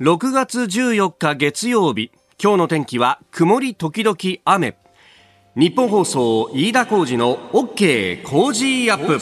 6月14日月曜日今日の天気は曇り時々雨。日本放送飯田浩二の OK 工事アップ。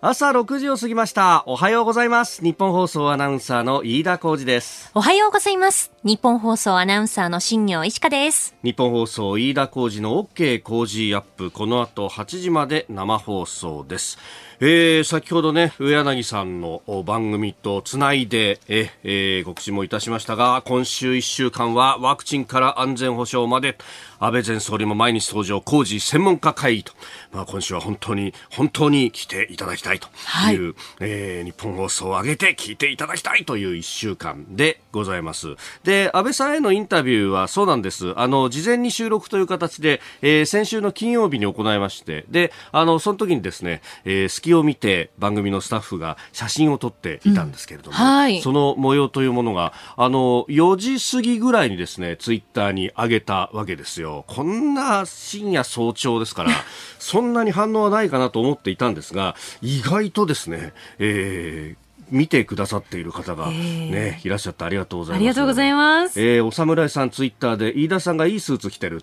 朝6時を過ぎました。おはようございます。日本放送アナウンサーの飯田浩二です。おはようございます。日本放送アナウンサーの新業石香です。日本放送飯田浩二の OK 工事アップ。この後8時まで生放送ですえー、先ほどね、上柳さんの番組とつないで、ええー、告知もいたしましたが、今週1週間はワクチンから安全保障まで、安倍前総理も毎日登場、工事専門家会議と、まあ、今週は本当に、本当に来ていただきたいという、はい、えー、日本放送を上げて聞いていただきたいという1週間でございます。で、安倍さんへのインタビューはそうなんです。あの、事前に収録という形で、えー、先週の金曜日に行いまして、で、あの、その時にですね、えー、隙を見て番組のスタッフが写真を撮っていたんですけれども、うんはい、その模様というものが、あの、4時過ぎぐらいにですね、ツイッターに上げたわけですよ。こんな深夜早朝ですから、そんなに反応はないかなと思っていたんですが、意外とですね、えー、見てくださっている方がね、いらっしゃってありがとうございます。ありがとうございます。えー、お侍さんツイッターで飯田さんがいいスーツ着てる。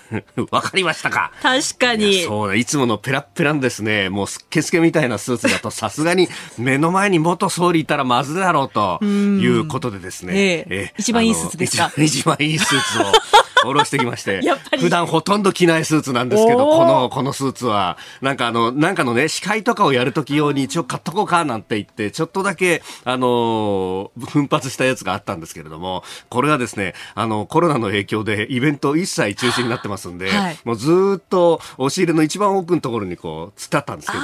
わかりましたか？確かに。そうだ、いつものペラッペランですね、もうすっけすけみたいなスーツだと さすがに目の前に元総理いたらまずいだろうということでですね。えー、えー、一番いいスーツですか？一番いいスーツを。下ろしてきまして、普段ほとんど着ないスーツなんですけど、この、このスーツは、なんかあの、なんかのね、司会とかをやるとき用に一応買っとこうかなんて言って、ちょっとだけ、あのー、奮発したやつがあったんですけれども、これはですね、あの、コロナの影響でイベント一切中止になってますんで、はい、もうずっと押し入れの一番奥のところにこう、つってあったんですけど、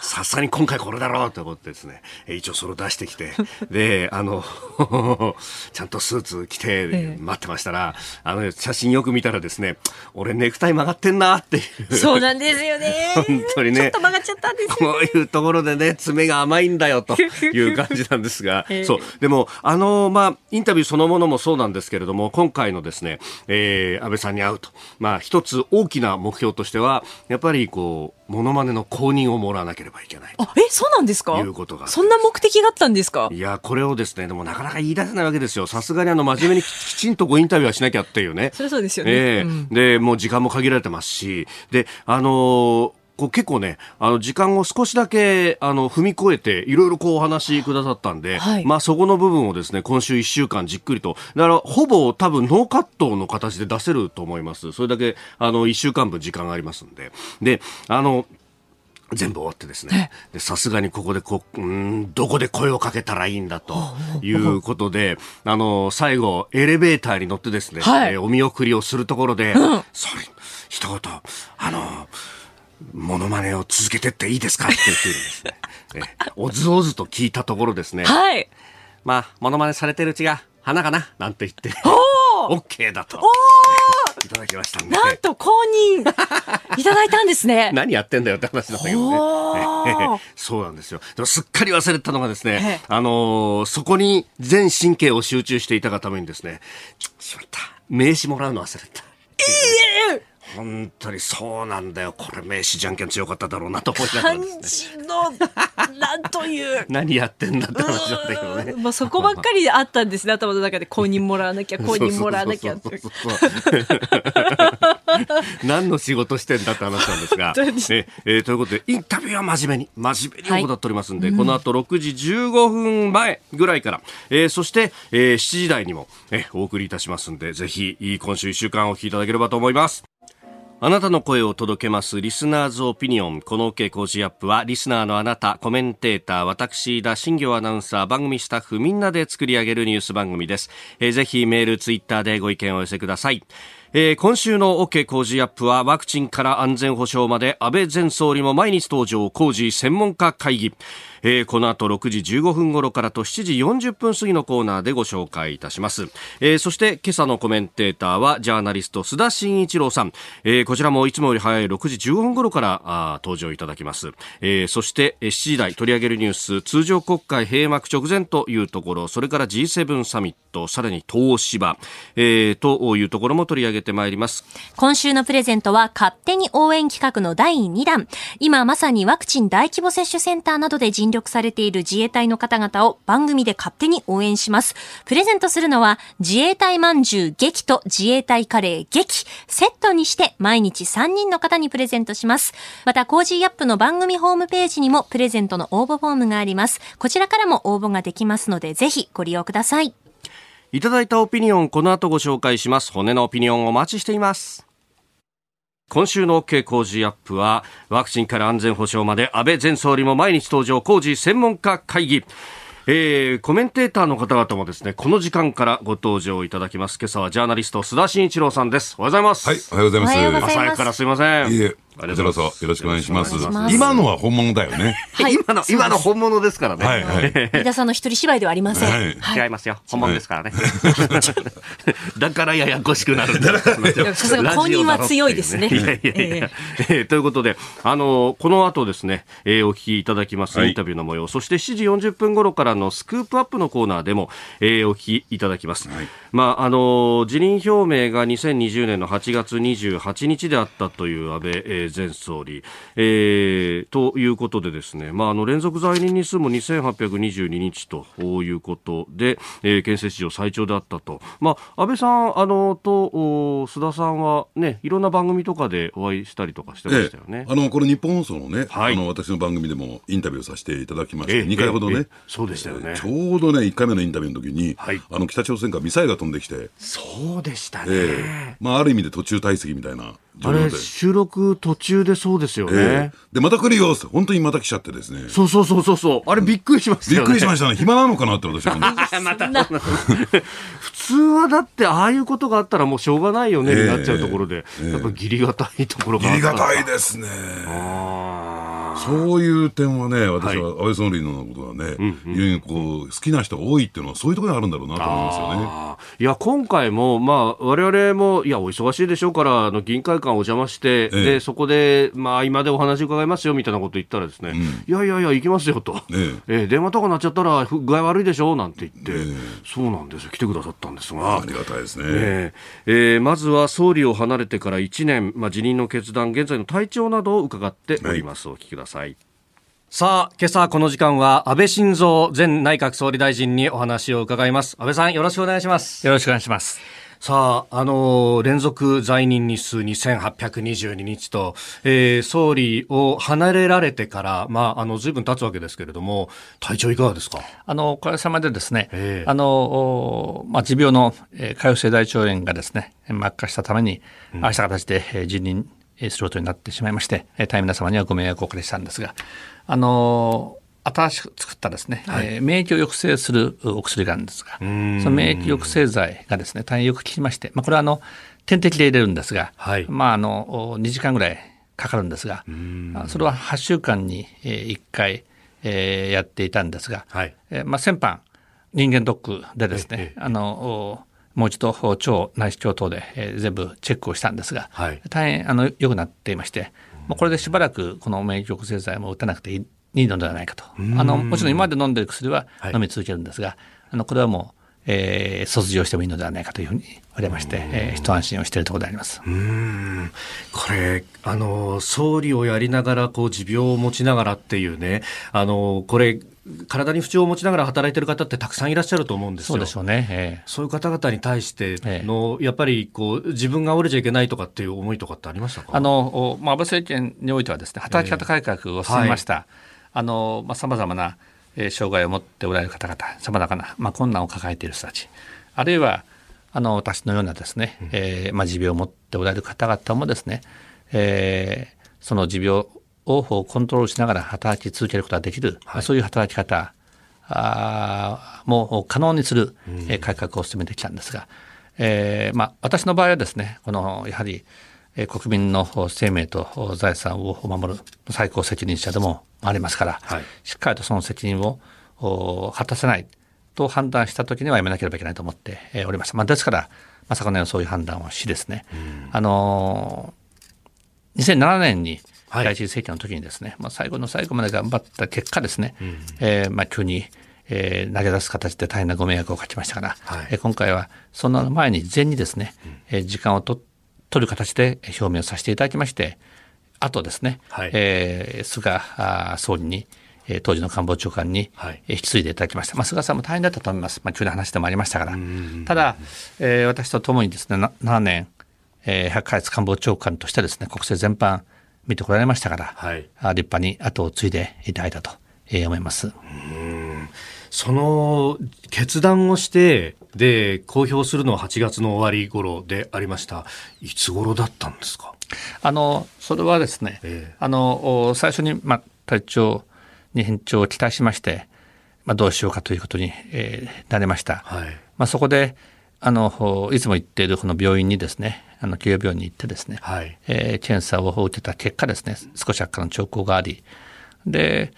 さすがに今回これだろうと思ってですね、一応それを出してきて、で、あの、ちゃんとスーツ着て待ってましたら、あの、写真よく見たらですね、俺ネクタイ曲がってんなっていう。そうなんですよね。本当にね。ちょっと曲がっちゃったんですよ、ね、こういうところでね、爪が甘いんだよという感じなんですが、えー、そう。でも、あの、まあ、インタビューそのものもそうなんですけれども、今回のですね、えー、安倍さんに会うと。まあ、一つ大きな目標としては、やっぱりこう、モノマネの公認をもらわなければいけない。あ、え、そうなんですか？いうことが。そんな目的があったんですか？いや、これをですね、でもなかなか言い出せないわけですよ。さすがにあの、真面目にき ちんとごインタビューはしなきゃっていうね。それそうですよね。えーうん、で、もう時間も限られてますし、で、あのーこう結構ね、あの時間を少しだけあの踏み越えていろいろこうお話くださったんで、はい、まあそこの部分をですね、今週1週間じっくりと、だからほぼ多分ノーカットの形で出せると思います。それだけあの1週間分時間がありますんで。で、あの、全部終わってですね、さすがにここでこ、うん、どこで声をかけたらいいんだということで、あの、最後、エレベーターに乗ってですね、はい、えー、お見送りをするところで、うん、それ、一言、あの、モノマネを続けてっていいですかって言ってですね。えおずおずと聞いたところですね。はい。まあ、モノマネされてるうちが花かななんて言って、オッケーだと。おいただきましたね。なんと公認 いただいたんですね。何やってんだよって話だったけどね。そうなんですよ。でもすっかり忘れたのがですね、あのー、そこに全神経を集中していたがためにですね、しまった。名刺もらうの忘れた。ええ本当にそうなんだよ。これ名刺じゃんけん強かっただろうなと思いながらですね。の、なんという。何やってんだって話だったけどね。まあそこばっかりあったんですね。頭の中で公認もらわなきゃ、公認もらわなきゃって。何の仕事してんだって話なんですが。ねえー、ということで、インタビューは真面目に、真面目に行っておりますんで、はい、この後6時15分前ぐらいから、えー、そして、えー、7時台にも、えー、お送りいたしますんで、ぜひ、今週1週間お聞きいただければと思います。あなたの声を届けますリスナーズオピニオン。この OK 工事アップはリスナーのあなた、コメンテーター、私、田新行アナウンサー、番組スタッフみんなで作り上げるニュース番組です。えー、ぜひメール、ツイッターでご意見をお寄せください。えー、今週の OK 工事アップはワクチンから安全保障まで安倍前総理も毎日登場工事専門家会議。えー、この後6時15分頃からと7時40分過ぎのコーナーでご紹介いたします、えー、そして今朝のコメンテーターはジャーナリスト須田慎一郎さん、えー、こちらもいつもより早い6時15分頃からあ登場いただきます、えー、そして7時台取り上げるニュース通常国会閉幕直前というところそれから G7 サミットさらに東芝、えー、というところも取り上げてまいります。今週のプレゼントは勝手に応援企画の第2弾。今まさにワクチン大規模接種センターなどで尽力されている自衛隊の方々を番組で勝手に応援します。プレゼントするのは自衛隊まんじゅう劇と自衛隊カレー劇。セットにして毎日3人の方にプレゼントします。また、コージーアップの番組ホームページにもプレゼントの応募フォームがあります。こちらからも応募ができますので、ぜひご利用ください。いただいたオピニオン、この後ご紹介します。骨のオピニオンお待ちしています。今週の OK 工事アップは、ワクチンから安全保障まで安倍前総理も毎日登場工事専門家会議。えー、コメンテーターの方々もですね、この時間からご登場いただきます。今朝はジャーナリスト、須田慎一郎さんです。おはようございます。はい、おはようございます。朝早くからすいません。いえ、ありこちらがとうございますこそよろしくお願いします今のは本物だよね。はい今の、今の本物ですからね。はいはい。飯田さんの一人芝居ではありません。はい違いますよ。本物ですからね。だからややこしくなるんだ。さすが公認は強いですね いやいやいやえーということで、あの、この後ですね、えーお聞きいただきますはいインタビューの模様、そして7時40分頃からのスクープアップのコーナーでも、えーお聞きいただきます。はいまあ、あの、辞任表明が2020年の8月28日であったという安倍、えー前総理、えーということでですね、まあ、あの、連続在任日数も2822日ということで、えー、憲政史上最長であったと。まあ、安倍さん、あの、と、お須田さんはね、いろんな番組とかでお会いしたりとかしてましたよね。あの、この日本放送のね、はい。あの、私の番組でもインタビューさせていただきまして、ええ。2回ほどね。ええ。ええ。そうでしたよね。ちょうどね、1回目のインタビューの時に、はい。あの、北朝鮮からミサイルが飛んできて、そうでしたね。ええ。まあ、ある意味で途中退席みたいな。状あれ。収録途中でそうですよね。ええで、また来るよって、本当にまた来ちゃってですね。そうそうそうそうそう。あれびっくりしましたびっ。くりしましたね。暇なのかなって私は 普通はだってああいうことがあったらもうしょうがないよねええになっちゃうところで、ええやっぱ義理がたいところがあ義った理がたいですね。あーそういう点はね、私はは安倍総理のことはね、非常にこう、好きな人が多いっていうのは、そういうところにあるんだろうなと思いますよね。いや今回も、まあ、我々もいやお忙しいでしょうからあの議員会館お邪魔して、ええ。でそこで、まあ、今でお話伺いますよみたいなこと言ったらですね、いやいやいや行きますよと、ええ。え電話とか鳴っちゃったらふ具合悪いでしょ？なんて言って、ええ。そうなんですよ。来てくださったんですが。ありがたいですね。ええ。えーまずは総理を離れてから1年、まあ、辞任の決断、現在の体調などを伺っております。お聞きください。さあ、今朝この時間は安倍晋三前内閣総理大臣にお話を伺います。安倍さん、よろしくお願いします。よろしくお願いします。さあ、あのー連続在任日数2822日と、えー総理を離れられてから、まあ、あの、随分経つわけですけれども、体調いかがですか？あの、おかげさまでですね、ええあの、おまあ、持病の、えー、潰瘍性大腸炎がですね、悪化したために、ああした形で、えー辞任えーすることになってしまいまして、えー大変皆様にはご迷惑をおかけしたんですが、あの、新しく作ったですね、えー免疫を抑制するお薬があるんですが、その免疫抑制剤がですね、大変よく効きまして、まあ、これはあの、点滴で入れるんですが、はい。まあ、あの、2時間ぐらいかかるんですが、あそれは8週間にえー1回、えーやっていたんですが、はい。えーまあ、先般人間ドックでですえねあのおもう一度腸内視鏡等で、えー全部チェックをしたんですが、はい。大変あの良くなっていまして、まあ、これでしばらくこの免疫抑制剤も打たなくていいいいのではないかと。あのもちろん今まで飲んでいる薬ははい。飲み続けるんですが、あのこれはもう、えー卒業してもいいのではないかというふうに言われまして、えー一安心をしているところであります。うん。これ、あの、総理をやりながら、こう、持病を持ちながらっていうね、あの、これ、体に不調を持ちながら働いてる方ってたくさんいらっしゃると思うんですよ。そうでしょうね、えーそういう方々に対しての、やっぱりこう自分が折れちゃいけないとかっていう思いとかってありましたか？あの、おまあ、安倍政権においてはですね、働き方改革を進めました。あの、まあ、様々な、えー障害を持っておられる方々、様々な、まあ、困難を抱えている人たち、あるいは、あの、私のようなですね、えーまあ、持病を持っておられる方々もですね、えーその持病をコントロールしながら働き続けることができる、まあそういう働き方あーも可能にする、えー改革を進めてきたんですが、えーまあ、私の場合はですねこのやはり、えー国民の生命と財産を守る最高責任者でもありますから、はい。しっかりとその責任をお果たせないと判断したときにはやめなければいけないと思ってえーおりました。まあ、ですから、まあ、昨年はそういう判断をしですね、あのー2007年にはい第一次政権の時にですね、まあ、最後の最後まで頑張った結果ですね、えーまあ、急に、えー投げ出す形で大変なご迷惑をかけましたから、はい。えー今回はそんな前に事前にですね、えー時間を取る形で表明させていただきましてあとですね、はい、えー、菅総理に当時の官房長官に引き継いでいただきました、まあ、菅さんも大変だったと思います、まあ、急な話でもありましたから、ただ、えー、私とともにですね7年、えー、100ヶ月官房長官としてですね国政全般見てこられましたから、はい、立派に後を継いでいただいたと思います。その決断をしてで公表するのは8月の終わり頃でありました。いつ頃だったんですか？あのそれはですね、えー、あの最初に、まあ、体調に返調を期待しまして、まあ、どうしようかということに、えー、なりました。はい、まあ、そこであのいつも行っているこの病院にですねあの企業病院に行ってですね、はい、えー、検査を受けた結果ですね少し悪化の兆候がありで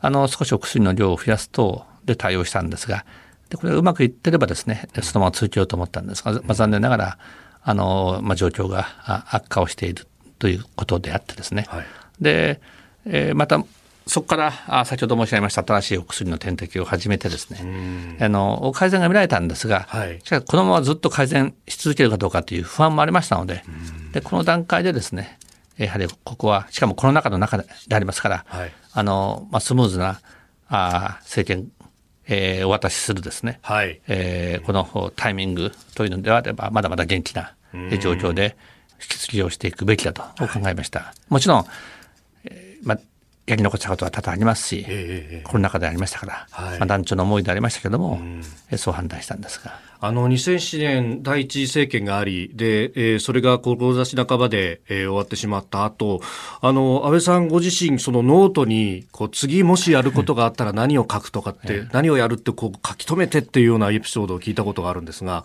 あの少しお薬の量を増やすとで対応したんですがでこれがうまくいってればですねそのまま続けようと思ったんですが、まあ、残念ながらあの、まあ、状況が悪化をしているということであってですね、はい、で、えー、またそこから先ほど申し上げました新しいお薬の点滴を始めてですね。あの改善が見られたんですが、はい、しかしこのままずっと改善し続けるかどうかという不安もありましたのででこの段階でですねやはりここはしかもコロナ禍の中でありますから、はい、あのまあ、スムーズなあ政権えー、お渡しするですね、はい。えー、このタイミングというのであればまだまだ元気な状況で引き継ぎをしていくべきだと考えました。もちろん、えーまあやり残したことは多々ありますし、えー、コロナ禍でありましたから、はい、まあ、団長の思いでありましたけども、うん、そう判断したんですが。あの2007年第一次政権がありで、えー、それが志半ばで、えー、終わってしまった後あの安倍さんご自身そのノートにこう次もしやることがあったら何を書くとかって、何をやるってこう書き留めてっていうようなエピソードを聞いたことがあるんですが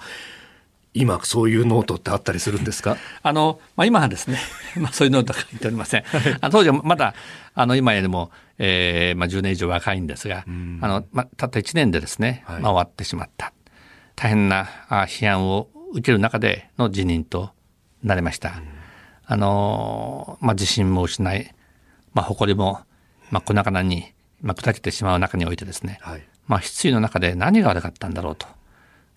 今そういうノートってあったりするんですか？あの、まあ、今はですね、まあ、そういうノートは書いておりません。あ当時はまだあの今よりも、えーまあ、10年以上若いんですが、あのまあ、たった1年でですね、まあ、終わってしまった。大変な批判を受ける中での辞任となりました。あの、まあ、自信も失い、まあ、誇りも、まあ、粉々に、まあ、砕けてしまう中においてですね、はい、まあ、失意の中で何が悪かったんだろうと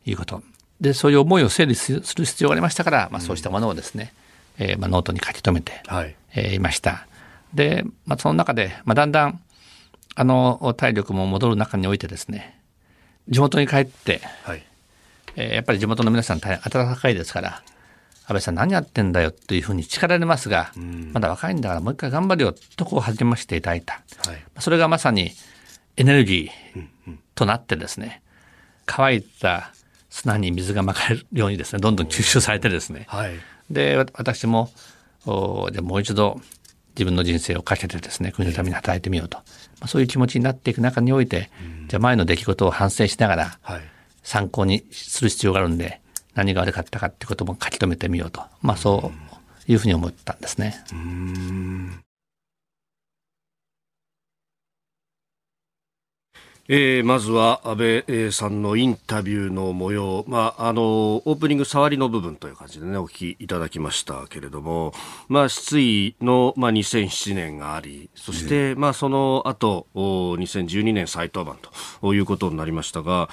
いうこと。でそういう思いを整理する必要がありましたから、まあ、そうしたものをですね、うん、えー、まあ、ノートに書き留めて、はい、えー、いました。で、まあ、その中で、まあ、だんだんあの体力も戻る中においてですね地元に帰って、はい、えー、やっぱり地元の皆さん大変温かいですから安倍さん何やってんだよっていうふうに力れますが、うん、まだ若いんだからもう一回頑張るよとこう励ましていただい。た、はい、それがまさにエネルギーとなってですね、乾いた砂に水がまかれるようにですねどんどん吸収されてですね、はい、で私もおでもう一度自分の人生をかけてですね国のために働いてみようと、まあ、そういう気持ちになっていく中において、うん、じゃあ前の出来事を反省しながら、参考にする必要があるんで何が悪かったかってことも書き留めてみようと、まあ、そういうふうに思ったんですね。えー、まずは安倍さんのインタビューの模様、まあ、あのオープニング触りの部分という感じでねお聞きいただきましたけれども、まあ、失意の、まあ、2007年がありそして、まあ、その後2012年再登板ということになりましたが、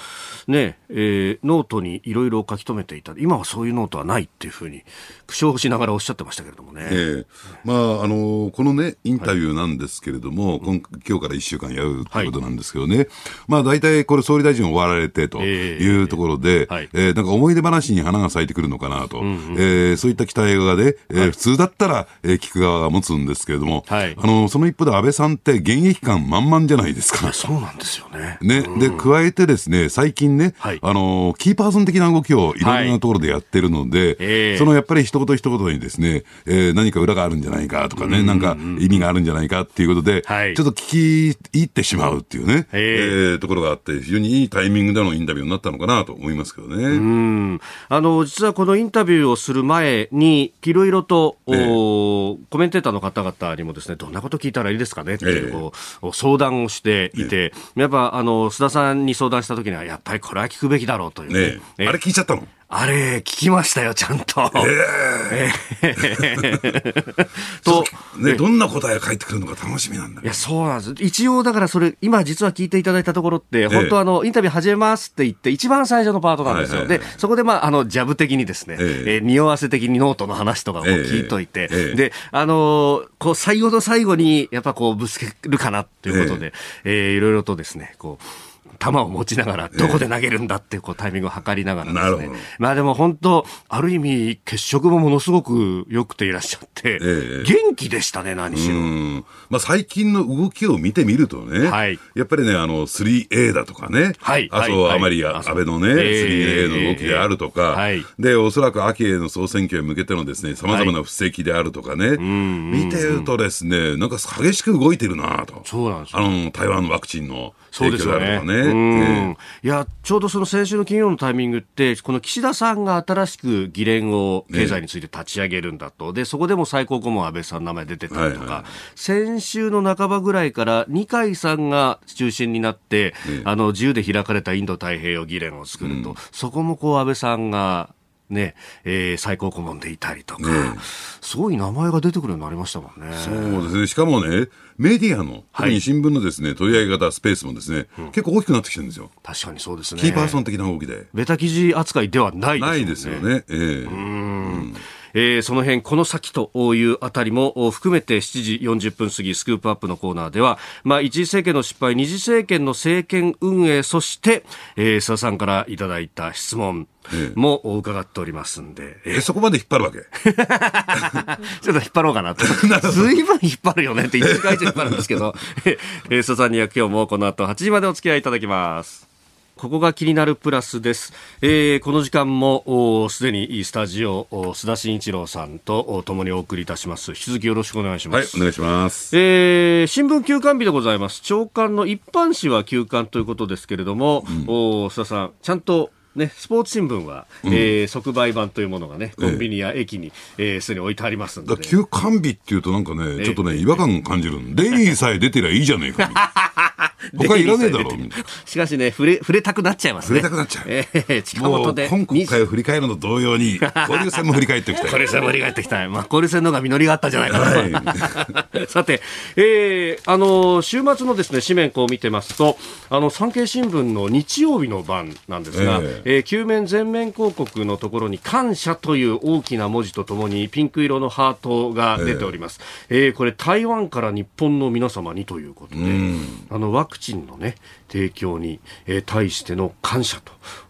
ねえー、ノートにいろいろ書き留めていた。今はそういうノートはないっていうふうに苦笑しながらおっしゃってましたけれどもね、えー、まあ、あのこのねインタビューなんですけれども、はい、今今日から1週間やるということなんですけどね、はい。まあ大体これ総理大臣終わられてというところで、えーはい、えー、なんか思い出話に花が咲いてくるのかなと、うんうん、えー、そういった期待がで、えー、はい、普通だったら、えー、聞く側が持つんですけれども、はい、あの、その一方で安倍さんって現役感満々じゃないですか。そうなんですよね。ね、うん、で、加えてですね、最近ね、はい、あの、キーパーソン的な動きをいろいろなところでやってるので、はい、そのやっぱり一言一言にですね、えー、何か裏があるんじゃないかとかね、うんうんうん、なんか意味があるんじゃないかっていうことで、はい、ちょっと聞き入ってしまうっていうね、えー、ところがあって、非常にいいタイミングでのインタビューになったのかなと思いますけどね。うん。あの実はこのインタビューをする前に、いろいろと、えー、コメンテーターの方々にもですね、どんなこと聞いたらいいですかねっていう、えー、相談をしていて、えー、やっぱあの須田さんに相談したときには、やっぱりこれは聞くべきだろうという、ね、あれ聞いちゃったの？あれ、聞きましたよ、ちゃんと。えー、と、ね、どんな答えが返ってくるのか楽しみなんだ、いや、そうなんです。一応、だからそれ、今実は聞いていただいたところって、本当あの、インタビュー始めますって言って、一番最初のパートなんですよ。で、そこで、まあ、あの、ジャブ的にですね、えー、えー、匂わせ的にノートの話とかを聞いといて、えー、で、あのー、こう、最後の最後に、やっぱこう、ぶつけるかなということで、えー、えー、いろいろとですね、こう、球を持ちながら、どこで投げるんだってこうタイミングを測りながらですね。まあでも本当、ある意味、血色もものすごく良くていらっしゃって、え元気でしたね、何しろ。まあ最近の動きを見てみるとね、はい、やっぱりね、あの、3A だとかね、はい、麻生、あまり安倍のね、3A の動きであるとか、で、おそらく秋への総選挙へ向けてのですね、様々な布石であるとかね、見てるとですね、なんか激しく動いてるなと。そうなんですあの、台湾のワクチンの。そうですよね。ね。いや、ちょうどその先週の金曜のタイミングって、この岸田さんが新しく議連を経済について立ち上げるんだと。で、そこでも最高顧問安倍さんの名前出てたりとか、はいはい、先週の半ばぐらいから二階さんが中心になって、あの、自由で開かれたインド太平洋議連を作ると。うん、そこもこう安倍さんがね、えー、最高顧問でいたりとか、ね、すごい名前が出てくるようになりましたもんね。そうですね。しかもね、メディアの、特に新聞のですね、取り上げ方、スペースもですね、うん、結構大きくなってきてるんですよ。確かにそうですね。キーパーソン的な動きで。ベタ記事扱いではないですね。ないですよね。ええー、うん。えー、その辺この先というあたりも含めて7時40分過ぎスクープアップのコーナーでは、まあ、一次政権の失敗二次政権の政権運営そして、えー、須田さんからいただいた質問も伺っておりますんで。え、そこまで引っ張るわけ？ちょっと引っ張ろうかなと。ずいぶん引っ張るよねって1時間以上引っ張るんですけど、えー、須田さんには今日もこの後8時までお付き合いいただきます。ここが気になるプラスです。えー、この時間もすでにスタジオ須田慎一郎さんと共にお送りいたします。引き続きよろしくお願いします。はい、お願いします。えー、新聞休刊日でございます。長官の一般紙は休刊ということですけれども、うん、お須田さんちゃんとね、スポーツ新聞は、うん、えー、即売版というものがね、コンビニや駅に、えー、すでに置いてありますんで、ね。休刊日っていうとなんかね、ちょっとね、違和感感じるデイリーさえ出てりゃいいじゃねえか。他いらねえだろしかしね、触れ、触れたくなっちゃいますね。触れたくなっちゃう。えー、近本で。今回を振り返るの同様に、交流戦も振り返っていきたい。交流戦も振り返っていきたい。まあ、交流戦の方が実りがあったんじゃないかな。はい、さて、えー、あの、週末のですね、紙面こう見てますと、あの、産経新聞の日曜日の版なんですが、えー、えー、球面全面広告のところに感謝という大きな文字とともにピンク色のハートが出ております。えー、えー、これ台湾から日本の皆様にということで、あの、ワクチンのね、提供に、えー、対しての感謝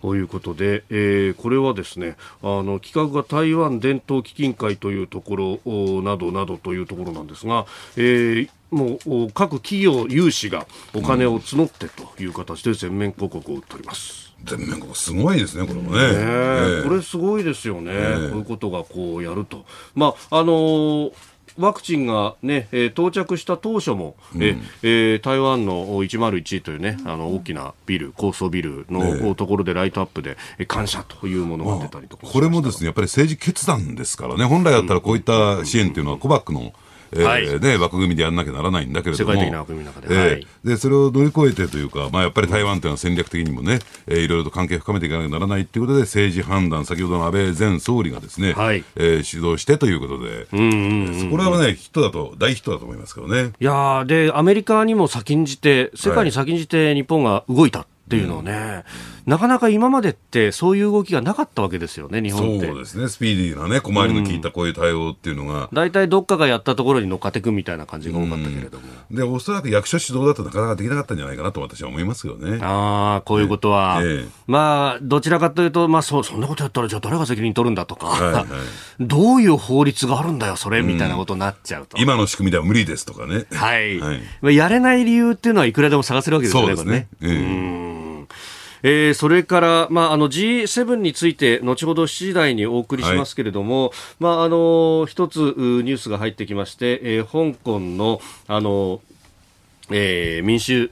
ということで、えー、これはですね、あの、企画が台湾伝統基金会というところなどなどというところなんですが、えー、もう各企業有志がお金を募ってという形で全面広告を売っております。全面広告すごいですね、これもね。ねえー、これすごいですよね、えー、こういうことがこうやると。まあ、あのーワクチンがね、えー、到着した当初も、うん、えー、台湾の101というね、あの大きなビル、高層ビルのところでライトアップで、えー、感謝というものが出たりとか、これもですね、やっぱり政治決断ですからね、本来だったらこういった支援というのは、コバックのえー、はい、ね、枠組みでやらなきゃならないんだけれども、世界的な枠組みの中で、でそれを乗り越えてというか、まあ、やっぱり台湾というのは戦略的にもね、えー、いろいろと関係を深めていかなきゃならないということで、政治判断、先ほどの安倍前総理がですね、はい。えー、指導してということで、うんうんうん、これはね、ヒットだと、大ヒットだと思いますけどね。いやで、アメリカにも先んじて、世界に先んじて日本が動いた。っていうのをね、うん、なかなか今までってそういう動きがなかったわけですよね、日本って。そうですね、スピーディーなね、小回りの効いたこういう対応っていうのが。大、体、どっかがやったところに乗っかっていくみたいな感じが多かったけれども。うん、で、おそらく役所主導だとなかなかできなかったんじゃないかなと私は思いますよね。ああ、こういうことは。ええ、まあ、どちらかというと、まあそ、そんなことやったらじゃあ誰が責任取るんだとか、はいはい、どういう法律があるんだよ、それ、みたいなことになっちゃうと。今の仕組みでは無理ですとかね。はい。はい、やれない理由っていうのはいくらでも探せるわけですよね、そうですね。ええ、うんえー、それから、まあ、あの G7 について後ほど7時台にお送りしますけれども、はい、まあ、あの一つニュースが入ってきまして、えー、香港のあのえー、民主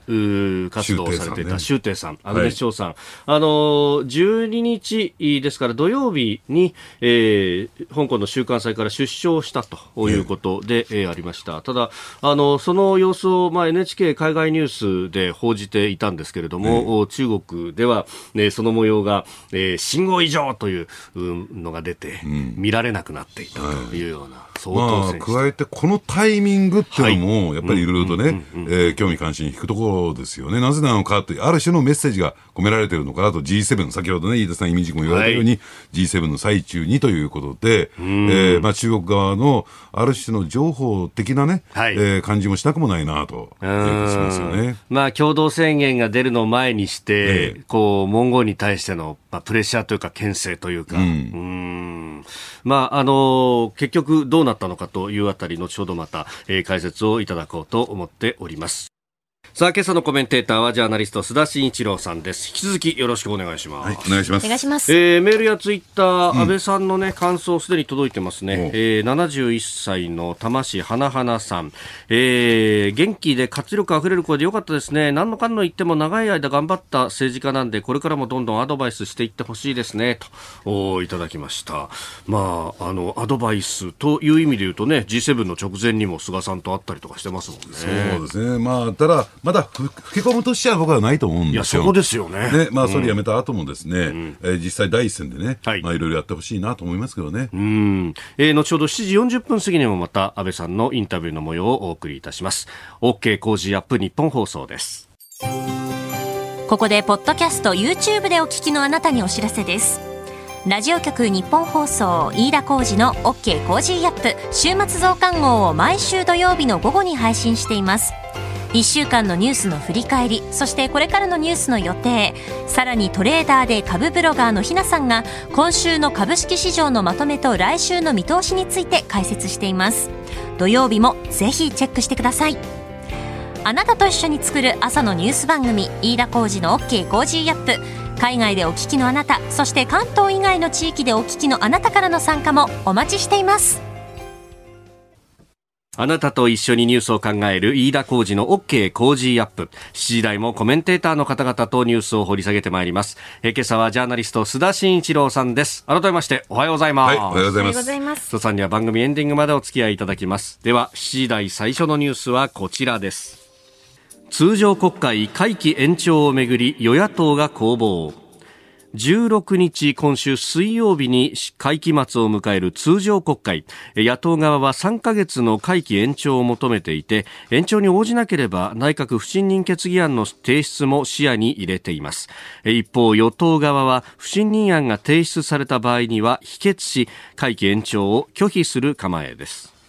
活動をされていた周庭さん、アグネス翔さん、はい、あの12日ですから土曜日に、えー、香港の週刊祭から出所したということで、えー、ありました。ただ、あのその様子を、まあ、NHK 海外ニュースで報じていたんですけれども、中国では、ね、その模様が、えー、信号異常というのが出て、うん、見られなくなっていたとい。うような。はいまあ、加えて、このタイミングっていうのも、やっぱりいろいろとね、え興味関心引くところですよね。なぜなのかという、ある種のメッセージが込められているのかなと、G7、先ほどね、飯田さん、イミジ君も言われたように、はい、G7 の最中にということで、えー、まあ、中国側のある種の情報的なね、はい、えー、感じもしなくもないなと、しますよね。まあ、共同宣言が出るのを前にして、えー、こう、文言に対しての、まあ、プレッシャーというか、牽制というか、うん、うん。まあ、あの結局どうなったのかというあたり、後ほどまた、えー、解説をいただこうと思っております。さあ、今朝のコメンテーターはジャーナリスト須田慎一郎さんです。引き続きよろしくお願いします。はい、お願いします。お願いします。えー、メールやツイッター、うん、安倍さんのね、感想すでに届いてますね。えー、71歳の玉市花花さん。えー、元気で活力あふれる声でよかったですね。何のかんの言っても長い間頑張った政治家なんで、これからもどんどんアドバイスしていってほしいですね。と、おいただきました。まあ、あの、アドバイスという意味で言うとね、G7 の直前にも菅さんと会ったりとかしてますもんね。そうですね。まあ、ただ、まだ吹き込むとしては僕はないと思うんですよ。いや、そこですよね。ね、まあ、それやめた後もですね、うん、えー、実際第一線でね、はい、まあ、いろいろやってほしいなと思いますけどね。うん。えー、後ほど7時40分過ぎにもまた安倍さんのインタビューの模様をお送りいたします。OK Cozy up! ニッポン放送です。ここで、ポッドキャスト、YouTube でお聞きのあなたにお知らせです。ラジオ局日本放送飯田浩二の OK コージーアップ週末増刊号を毎週土曜日の午後に配信しています。1週間のニュースの振り返りそしてこれからのニュースの予定さらにトレーダーで株ブロガーのひなさんが今週の株式市場のまとめと来週の見通しについて解説しています。土曜日もぜひチェックしてください。あなたと一緒に作る朝のニュース番組飯田浩二の OK コージーアップ。海外でお聞きのあなたそして関東以外の地域でお聞きのあなたからの参加もお待ちしていますあなたと一緒にニュースを考える飯田浩二の OK 工事アップ。7時台もコメンテーターの方々とニュースを掘り下げてまいります。え今朝はジャーナリスト須田慎一郎さんです。改めましておはようございます。はい、おはようございます。須田さんには番組エンディングまでお付き合いいただきます。では、7時台最初のニュースはこちらです。通常国会会期延長をめぐり与野党が攻防。16日今週水曜日に会期末を迎える通常国会。野党側は3ヶ月の会期延長を求めていて延長に応じなければ内閣不信任決議案の提出も視野に入れています。一方与党側は不信任案が提出された場合には否決し会期延長を拒否する構えです。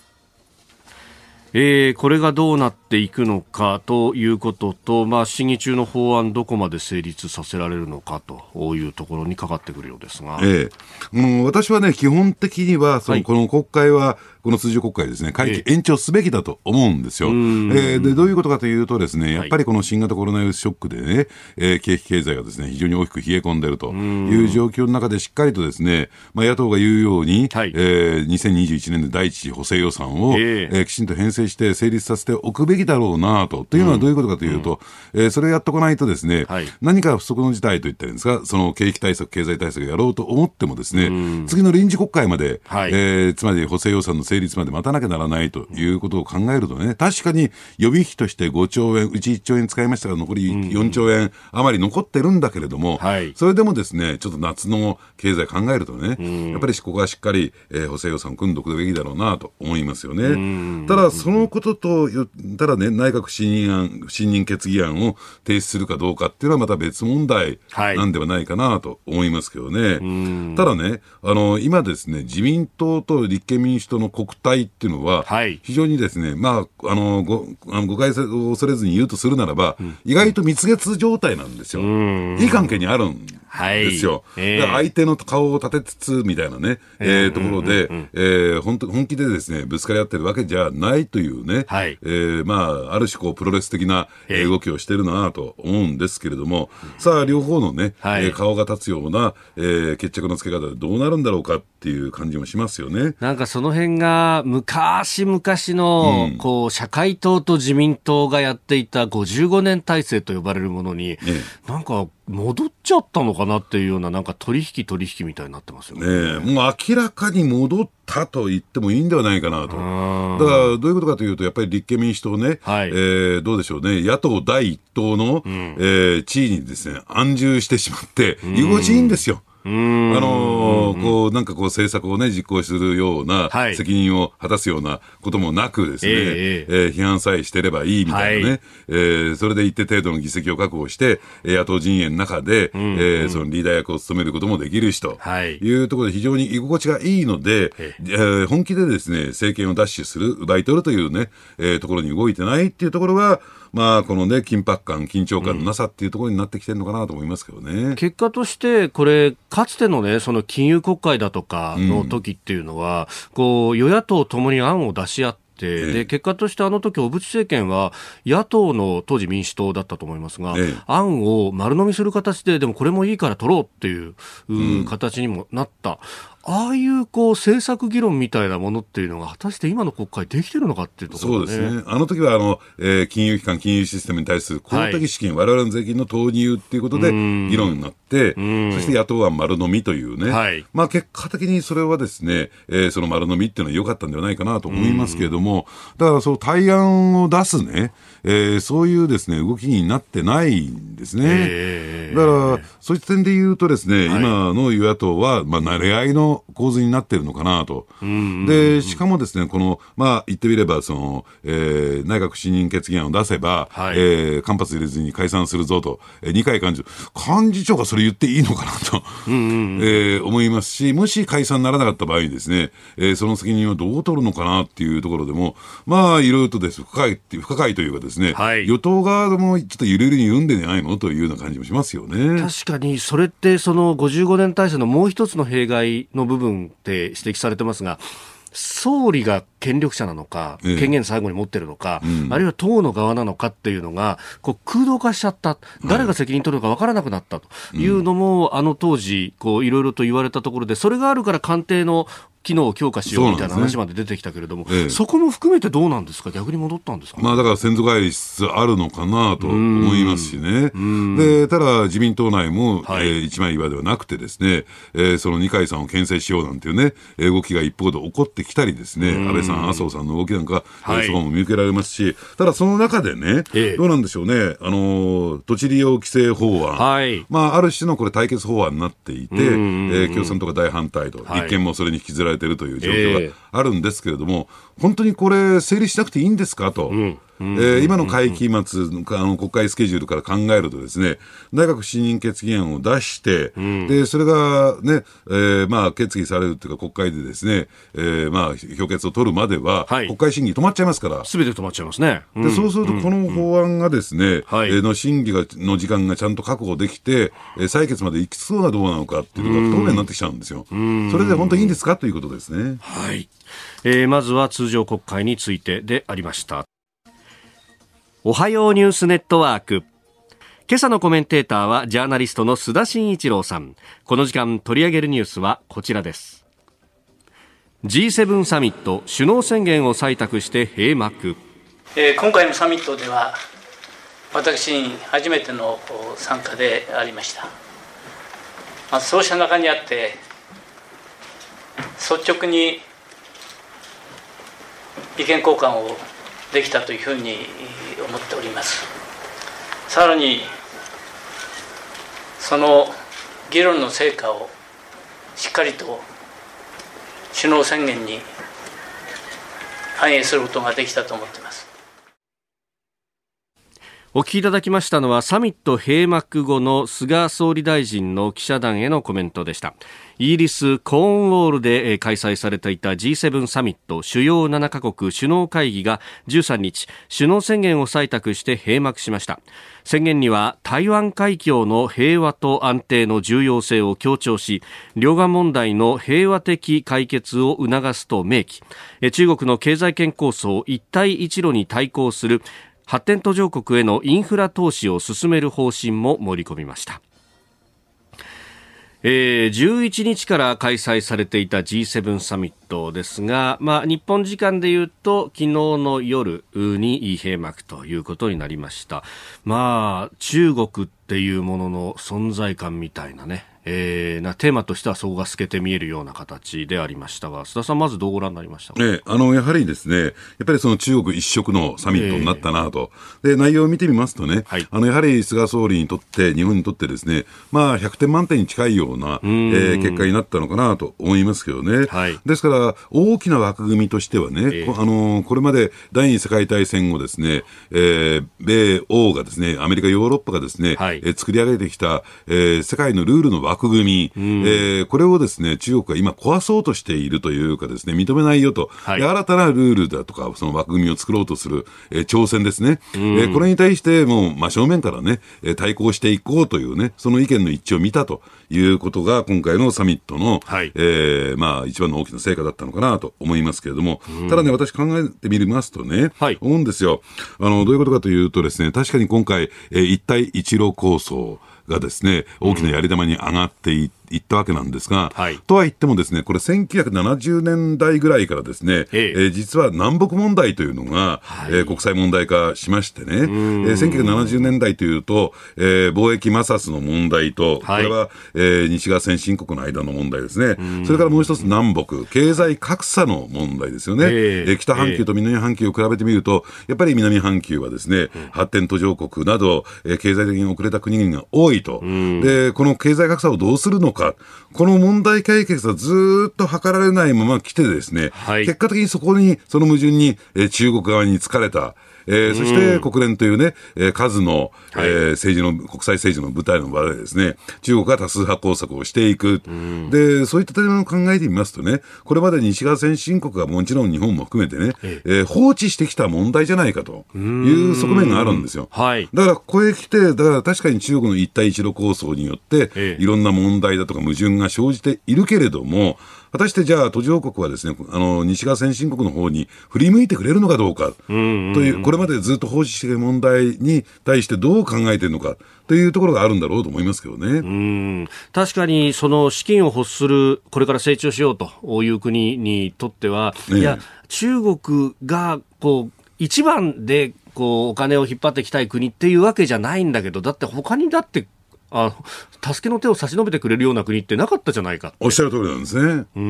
えー、これがどうなっていくのかということと、まあ、審議中の法案、どこまで成立させられるのかというところにかかってくるようですが、ええ。うん、私はね、基本的にはその、この国会は、この通常国会ですね、会期延長すべきだと思うんですよ。えー、でどういうことかというとですね、やっぱりこの新型コロナウイルスショックでね、えー、景気経済がですね、非常に大きく冷え込んでいるという状況の中でしっかりとですね、まあ、野党が言うように、はい、えー、2021年で第一次補正予算を、えー、きちんと編成して成立させておくべきだろうなと。というのはどういうことかというと、うん、えー、それをやっておかないとですね、はい、何か不測の事態といったんですか、その景気対策、経済対策やろうと思ってもですね、次の臨時国会まで、はい、えー、つまり補正予算の成立まで待たなきゃならないということを考えるとね、確かに予備費として5兆円、うち1兆円使いましたが、残り4兆円余り残ってるんだけれども、はい、それでもですね、ちょっと夏の経済考えるとね、やっぱりここはしっかり、えー、補正予算を組んでおくべきだろうなと思いますよね。ただ、そのことと、ただね、内閣不信任案、不信任決議案を提出するかどうかっていうのはまた別問題なんではないかなと思いますけどね。ただね、あの、今ですね、自民党と立憲民主党の国対っていうのは、非常にですね、まあ、あの、ご、あの誤解を恐れずに言うとするならば、うん、意外と蜜月状態なんですよ。いい関係にあるんですよ。はいえ。ー、相手の顔を立てつつみたいなね、えー、ところで、えー、本当本気でですねぶつかり合ってるわけじゃないというね、はい、えー、まあある種こうプロレス的な動きをしてるなと思うんですけれども、さあ両方のね、はい、顔が立つような、えー、決着のつけ方でどうなるんだろうかっていう感じもしますよね。なんかその辺が昔々の、うん、こう社会党と自民党がやっていた55年体制と呼ばれるものに、なんか戻っちゃったのかなっていうような、なんか取引取引みたいになってますよね。ねもう明らかに戻ったと言ってもいいんではないかなと。だから、どういうことかというと、やっぱり立憲民主党ね、はい、えー、どうでしょうね、野党第一党の、うん、えー、地位にですね、安住してしまって、居心地いいんですよ。あのー、こう、なんかこう政策をね、実行するような、責任を果たすようなこともなくですね、えー、えー、批判さえしてればいいみたいなね、はい、えー、それで一定程度の議席を確保して、野党陣営の中で、うえー、そのリーダー役を務めることもできるしとい。うところで非常に居心地がいいので、えー、本気でですね、政権を奪取する、奪い取るというね、えー、ところに動いてないっていうところが、まあ、このね、緊迫感、緊張感のなさっていうところになってきてるのかなと思いますけどね。うん、結果として、これ、かつてのね、その金融国会だとかの時っていうのは、うん、こう、与野党ともに案を出し合って、で結果としてあの時小渕政権は野党の当時民主党だったと思いますが、ええ、案を丸飲みする形ででもこれもいいから取ろうっていう、うん、形にもなった。ああいうこう政策議論みたいなものっていうのが、果たして今の国会できてるのかっていうところ、ね、そうですね。あの時はあの、えー、金融機関、金融システムに対する公的資金、はい、我々の税金の投入っていうことで議論になって、そして野党は丸飲みというね、はい、まあ結果的にそれはですね、えー、その丸飲みっていうのは良かったんではないかなと思いますけれども、だからそう対案を出すね、えー、そういうですね、動きになってないんですね。えー、だから、そういった点で言うとですね、はい、今の与野党は、まあ、慣れ合いの構図になってるのかなと。で、しかもですね、この、まあ、言ってみれば、その、えー、内閣不信任決議案を出せば、はい、えー、間髪入れずに解散するぞと、えー、二階幹事長、幹事長がそれ言っていいのかなと、うんうん、えー、思いますし、もし解散にならなかった場合にですね、えー、その責任をどう取るのかなっていうところでも、まあ、いろいろとです、深いっていう、不可解というかですね、はい、与党側もちょっとゆるゆるに読んでないのというような感じもしますよね。確かに、それってその55年体制のもう一つの弊害の部分って指摘されてますが、総理が権力者なのか、権限最後に持ってるのか、うん、あるいは党の側なのかっていうのが、こう空洞化しちゃった、誰が責任取るのか分からなくなったというのも、はい、あの当時、こういろいろと言われたところで、それがあるから官邸の機能を強化しようみたいな話まで出てきたけれども、そ、ね。ええ、そこも含めてどうなんですか、逆に戻ったんですか、ね、まあ、だから先祖返りしつつあるのかなと思いますしね、でただ、自民党内も、はい、えー、一枚岩ではなくて、ですね、えー、その二階さんを牽制しようなんていうね、動きが一方で起こってきたり、ですね安倍さん、麻生さんの動きなんか、はい、そこも見受けられますし、ただその中でね、え、どうなんでしょうね、あの土地利用規制法案、はい、まあ、ある種のこれ、対決法案になっていて、えー、共産党が大反対と、立憲もそれに引きずられているという状況があるんですけれども、本当にこれ、整理しなくていいんですかと。うんえー、今の会期末あの国会スケジュールから考えるとですね内閣不信任決議案を出して、うん、でそれがね、えー、まあ決議されるというか国会でですね、えー、まあ評決を取るまでは、はい、国会審議止まっちゃいますから。すべて止まっちゃいますね、うん、でそうするとこの法案がですね、うん、えー、の審議がの時間がちゃんと確保できて、えー、採決まで行きそうなどうなのかっていうのが不透明になってきちゃうんですよ、それで本当にいいんですか？ということですね。はい。えー、まずは通常国会についてでありましたおはようニュースネットワーク。今朝のコメンテーターはジャーナリストの須田慎一郎さん。この時間取り上げるニュースはこちらです。G7 サミット首脳宣言を採択して閉幕、えー、今回のサミットでは私初めての参加でありました、まあ、そうした中にあって率直に意見交換をできたというふうに思っております。さらにその議論の成果をしっかりと首脳宣言に反映することができたと思っています。お聞きいただきましたのはサミット閉幕後の菅総理大臣の記者団へのコメントでした。イギリスコーンウォールで開催されていた G7 サミット主要7カ国首脳会議が13日首脳宣言を採択して閉幕しました。宣言には台湾海峡の平和と安定の重要性を強調し両岸問題の平和的解決を促すと明記。中国の経済圏構想一帯一路に対抗する発展途上国へのインフラ投資を進める方針も盛り込みました。えー、11日から開催されていた G7 サミットトですが、まあ、日本時間で言うと昨日の夜に閉幕ということになりました。まあ、中国っていうものの存在感みたいなね、えー、なテーマとしてはそこが透けて見えるような形でありましたが、須田さん、まずどうご覧になりましたか、えあのやはりですね、やっぱりその中国一色のサミットになったなと、えー、で内容を見てみますとね、はい、あのやはり菅総理にとって、日本にとってですね、まあ、100点満点に近いような、えー、結果になったのかなと思いますけどね、はい、ですから、大きな枠組みとしてはね、えー、あのこれまで第二次世界大戦後ですね、えー、米欧がですね、アメリカ、ヨーロッパがですね、はい、えー、作り上げてきた、えー、世界のルールの枠組み、うん、えー、これをですね、中国が今壊そうとしているというかですね、認めないよと、はい、新たなルールだとか、その枠組みを作ろうとする、えー、挑戦ですね。うん、えー、これに対してもう真正面からね、え対抗していこうというね、その意見の一致を見たということが、今回のサミットの、はい、えー、まあ、一番の大きな成果だったのかなと思いますけれども、うん、ただね、私考えてみますとね、はい、思うんですよ。あの、どういうことかというとですね、確かに今回、えー、一帯一路構想、がですね、大きなやり玉に上がっていって、いったわけなんですが、はい、とは言ってもですね、これ1970年代ぐらいからですね、ええ。ー、実は南北問題というのが、はい、えー、国際問題化しましてね、えー、1970年代というと、えー、貿易摩擦の問題と、はい、これは、えー、西側先進国の間の問題ですね、それからもう一つ南北、経済格差の問題ですよね、えー、えー、北半球と南半球を比べてみると、やっぱり南半球はですね、発展途上国など、えー、経済的に遅れた国々が多いと、で、この経済格差をどうするのか、この問題解決はずっと図られないまま来てですね、はい、結果的にそこに、その矛盾に、えー、中国側に疲れた、えー、そして国連というね、えー、数の、はい、えー、政治の、国際政治の舞台の場でですね、中国が多数派工作をしていく。で、そういった点を考えてみますとね、これまで西側先進国がもちろん日本も含めてね、ええ。ー、放置してきた問題じゃないかという側面があるんですよ。はい、だから、ここへ来て、だから確かに中国の一帯一路構想によって、ええ、いろんな問題だとか矛盾が生じているけれども、果たしてじゃあ途上国はですね、あの、西側先進国の方に振り向いてくれるのかどうか、という、これまでずっと放置している問題に対してどう考えているのか、というところがあるんだろうと思いますけどね。うん。確かに、その資金を欲する、これから成長しようという国にとっては、ね、いや、中国が、こう、一番で、こう、お金を引っ張っていきたい国っていうわけじゃないんだけど、だって他にだってあ助けの手を差し伸べてくれるような国ってなかったじゃないかおっしゃる通りなんですね。え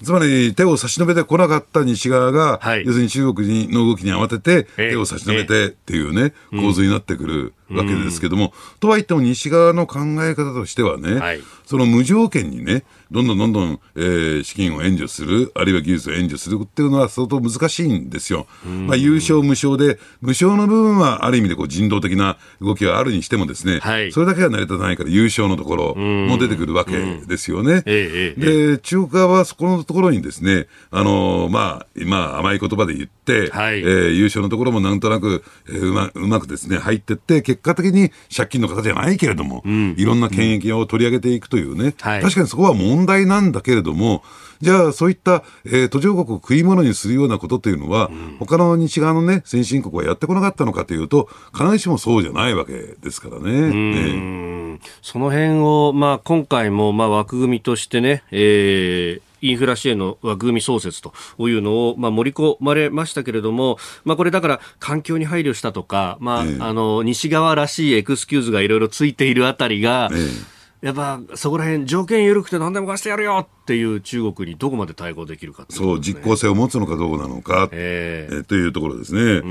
え、つまり手を差し伸べてこなかった西側が、はい、要するに中国の動きに慌てて手を差し伸べてっていうね、構図になってくる。わけですけども、とはいっても西側の考え方としてはね、はい、その無条件にね、どんどんどんどん、えー、資金を援助する、あるいは技術を援助するっていうのは相当難しいんですよ。まあ、優勝無償で、無償の部分はある意味でこう人道的な動きがあるにしてもですね、はい、それだけは成り立たないから優勝のところも出てくるわけですよね。で、中国側はそこのところにですね、あのー、まあ、今甘い言葉で言って、はい、えー、優勝のところもなんとなく、えー、うまうまくですね、入ってって、結果的に借金の方じゃないけれども、うん、いろんな権益を取り上げていくというね、はい、確かにそこは問題なんだけれども、じゃあ、そういった、えー、途上国を食い物にするようなことというのは、うん、他の西側のね、先進国はやってこなかったのかというと、必ずしもそうじゃないわけですからね。ねその辺を、まあ、今回も、まあ、枠組みとしてね、えー、インフラ支援の枠組み創設というのを、まあ、盛り込まれましたけれども、まあ、これだから環境に配慮したとか、まあ、えー、あの西側らしいエクスキューズがいろいろついているあたりが、えーやっぱそこら辺条件緩くて何でも貸してやるよっていう中国にどこまで対抗できるか、ね、そう実効性を持つのかどうなのか、えー、えというところですね。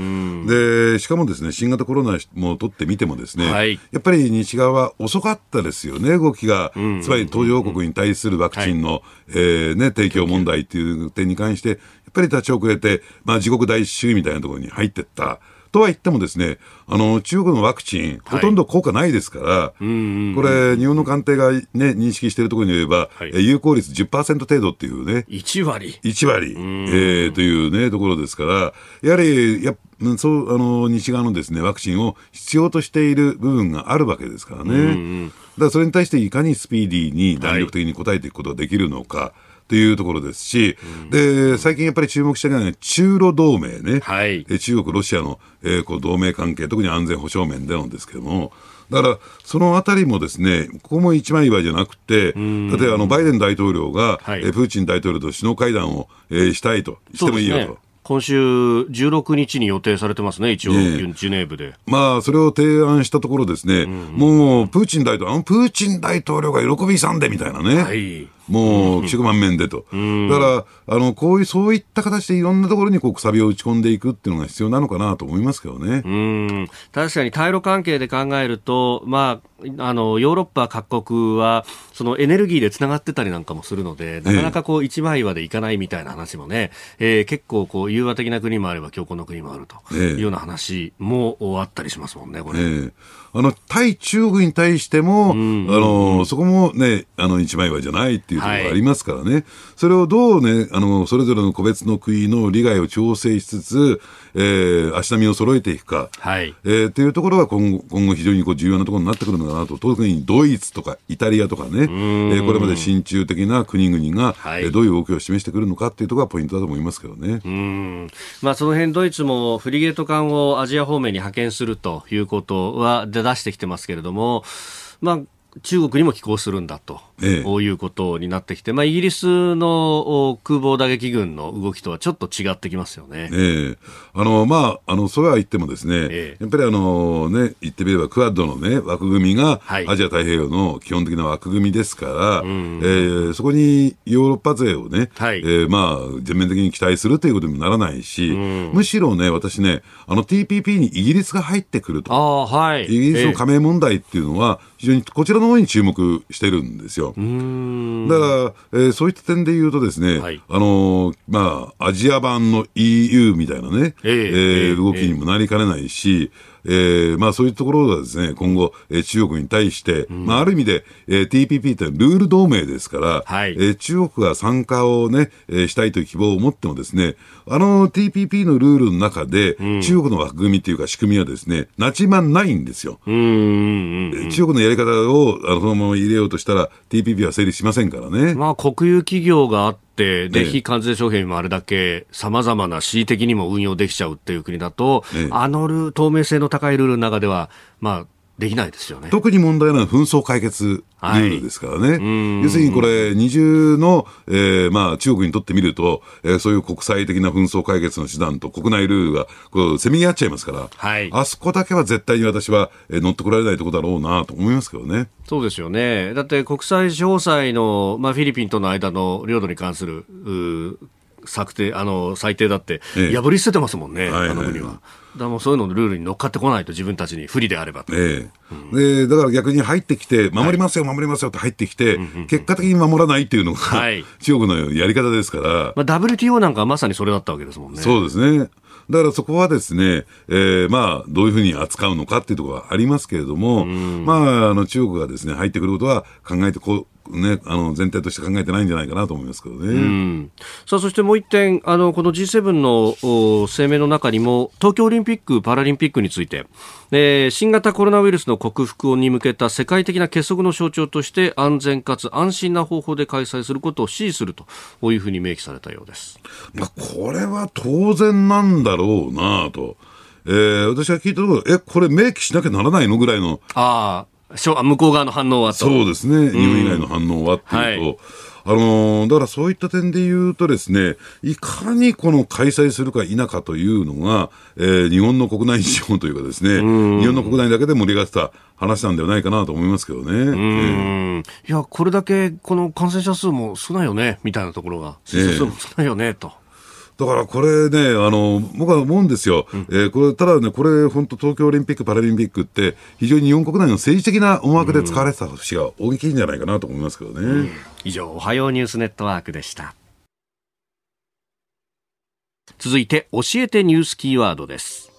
でしかもですね新型コロナも取ってみてもですね、はい、やっぱり西側は遅かったですよね動きが、うん、つまり途上国に対するワクチンの、はい、えー、ね、提供問題っていう点に関してやっぱり立ち遅れて、まあ、自国第一主義みたいなところに入っていったとは言ってもですね、あの、中国のワクチン、ほとんど効果ないですから、これ、日本の官邸がね、認識しているところに言えば、はい、有効率10%程度っていうね。1割 ?1 割、えー、というね、ところですから、やはり、やそうあの西側のですねワクチンを必要としている部分があるわけですからね、うんうん、だからそれに対していかにスピーディーに弾力的に応えていくことができるのか。はいというところですし、うん、で最近やっぱり注目してるのは、中ロ同盟ね、はい、中国、ロシアの、えー、こう同盟関係、特に安全保障面でなんですけども、だから、そのあたりもですね、ここも一枚岩じゃなくて、例えばあのバイデン大統領が、はい、えプーチン大統領と首脳会談を、えー、したいと、してもいいよと。今週16日に予定されてますね、一応、ね、ジュネーブで。まあ、それを提案したところですね、うん。うん、もう、プーチン大統領、あのプーチン大統領が喜びさんでみたいなね。はいもう、食満面でと。だから、あの、こういう、そういった形でいろんなところにこう、くさびを打ち込んでいくっていうのが必要なのかなと思いますけどね。うん。確かに、対ロ関係で考えると、まあ、あの、ヨーロッパ各国は、そのエネルギーでつながってたりなんかもするので、なかなかこう、一枚岩でいかないみたいな話もね、えー、結構こう、融和的な国もあれば強硬の国もあるというような話もあったりしますもんね、これ。えーあの、対中国に対しても、うん。あの、そこもね、あの、一枚岩じゃないっていうところがありますからね、はい、それをどうね、あの、それぞれの個別の国の利害を調整しつつ、えー、足並みを揃えていくか、はい、えー、というところが今後、今後非常にこう重要なところになってくるのかなと、特にドイツとかイタリアとかね、えー、これまで親中的な国々が、はい、えー、どういう動きを示してくるのかっていうところがポイントだと思いますけどね。うん。まあ、その辺ドイツもフリゲート艦をアジア方面に派遣するということは出してきてますけれども、まあ、中国にも寄港するんだと、ええ、いうことになってきて、まあ、イギリスの空母打撃軍の動きとはちょっと違ってきますよね。ええ、あのまあ、あのそれは言ってもですね、え、やっぱりあの、ね、言ってみればクアッドの、ね、枠組みがアジア太平洋の基本的な枠組みですから、はい、えー、そこにヨーロッパ勢をね、はい、えー、まあ、全面的に期待するということにもならないし、むしろね、私ね、あの TPP にイギリスが入ってくると、あはい、イギリスの加盟問題っていうのは、非常にこちらの方に注目してるんですよ。だから、えー、そういった点で言うとですね、はい、あのー、まあ、アジア版の EU みたいなね、えー、えー、動きにもなりかねないし、えー、まあそういうところがですね、今後、えー、中国に対して、うん、まあある意味で、えー、TPP ってルール同盟ですから、はい、えー、中国が参加をね、えー、したいという希望を持ってもですね、あの TPP のルールの中で、うん、中国の枠組みっていうか仕組みはですね、なちまんないんですよ。うんうんうん、中国のやり方をあのそのまま入れようとしたら、TPP は成立しませんからね。まあ国有企業があっ、で、非関税商品もあれだけさまざまな恣意的にも運用できちゃうっていう国だと、あのル透明性の高いルールの中では、まあ、できないですよね。特に問題なのは紛争解決ルールですからね。はい、要するにこれ、二重の、えー、まあ、中国にとってみると、えー、そういう国際的な紛争解決の手段と国内ルールが、こう、せめぎ合っちゃいますから、はい、あそこだけは絶対に私は、えー、乗ってこられないところだろうなと思いますけどね。そうですよね。だって国際司法裁の、まあ、フィリピンとの間の領土に関する、策定、あの、裁定だって、破り捨ててますもんね、はい、あの国は。だもうそういうののルールに乗っかってこないと自分たちに不利であればええ。うん、でだから逆に入ってきて守りますよ、はい、守りますよって入ってきて、結果的に守らないっていうのが、はい、中国のやり方ですから、まあ、WTO なんかまさにそれだったわけですもんね。そうですね。だからそこはですね、えー、まあ、どういうふうに扱うのかっていうところはありますけれども、まあ、あの、中国がですね、入ってくることは考えてこう、ね、あの前提として考えてないんじゃないかなと思いますけどね。さあそしてもう一点あのこの G7 の声明の中にも東京オリンピック・パラリンピックについて、えー、新型コロナウイルスの克服に向けた世界的な結束の象徴として安全かつ安心な方法で開催することを支持するというふうに明記されたようです。まあ、これは当然なんだろうなと。えー、私が聞いたところ、え、これ明記しなきゃならないのぐらいの。ああ、向こう側の反応はと。そうですね。日本以外の反応はっていうと、はいあのー、だからそういった点で言うとですね、いかにこの開催するか否かというのが、えー、日本の国内事情というかですね、日本の国内だけで盛り上がってた話なんではないかなと思いますけどね。えー、いや、これだけこの感染者数も少ないよね、みたいなところが、死者数も少ないよね、と。だからこれね、あの、僕は思うんですよ。うん、えー、これ、ただね、これ、本当東京オリンピック・パラリンピックって、非常に日本国内の政治的な思惑で使われてた節が大きいんじゃないかなと思いますけどね。うん、以上、おはようニュースネットワークでした。続いて、教えてニュースキーワードです。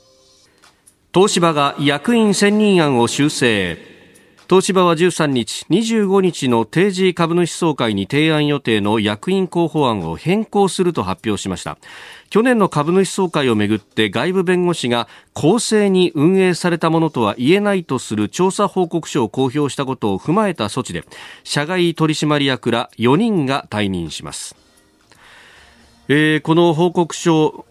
東芝が役員選任案を修正東芝は13日25日の定時株主総会に提案予定の役員候補案を変更すると発表しました。去年の株主総会をめぐって外部弁護士が公正に運営されたものとは言えないとする調査報告書を公表したことを踏まえた措置で社外取締役ら4人が退任します。えー、この報告書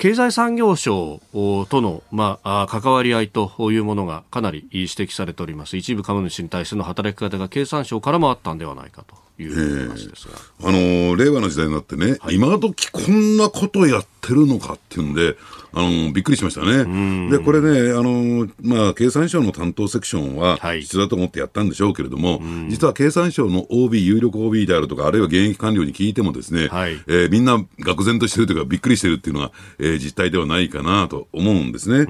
経済産業省との、まあ、関わり合いというものがかなり指摘されております。一部株主に対しての働き方が経産省からもあったんではないかという話ですが、えー、あのー、令和の時代になってね、はい、今時こんなことやってるのかっていうんであのびっくりしましたね。で、これね、あのまあ、経産省の担当セクションは必要だと思ってやったんでしょうけれども、はい、実は経産省の OB、有力 OB であるとか、あるいは現役官僚に聞いてもですね、はい、えー、みんな愕然としてるというか、びっくりしてるっていうのが、えー、実態ではないかなと思うんですね。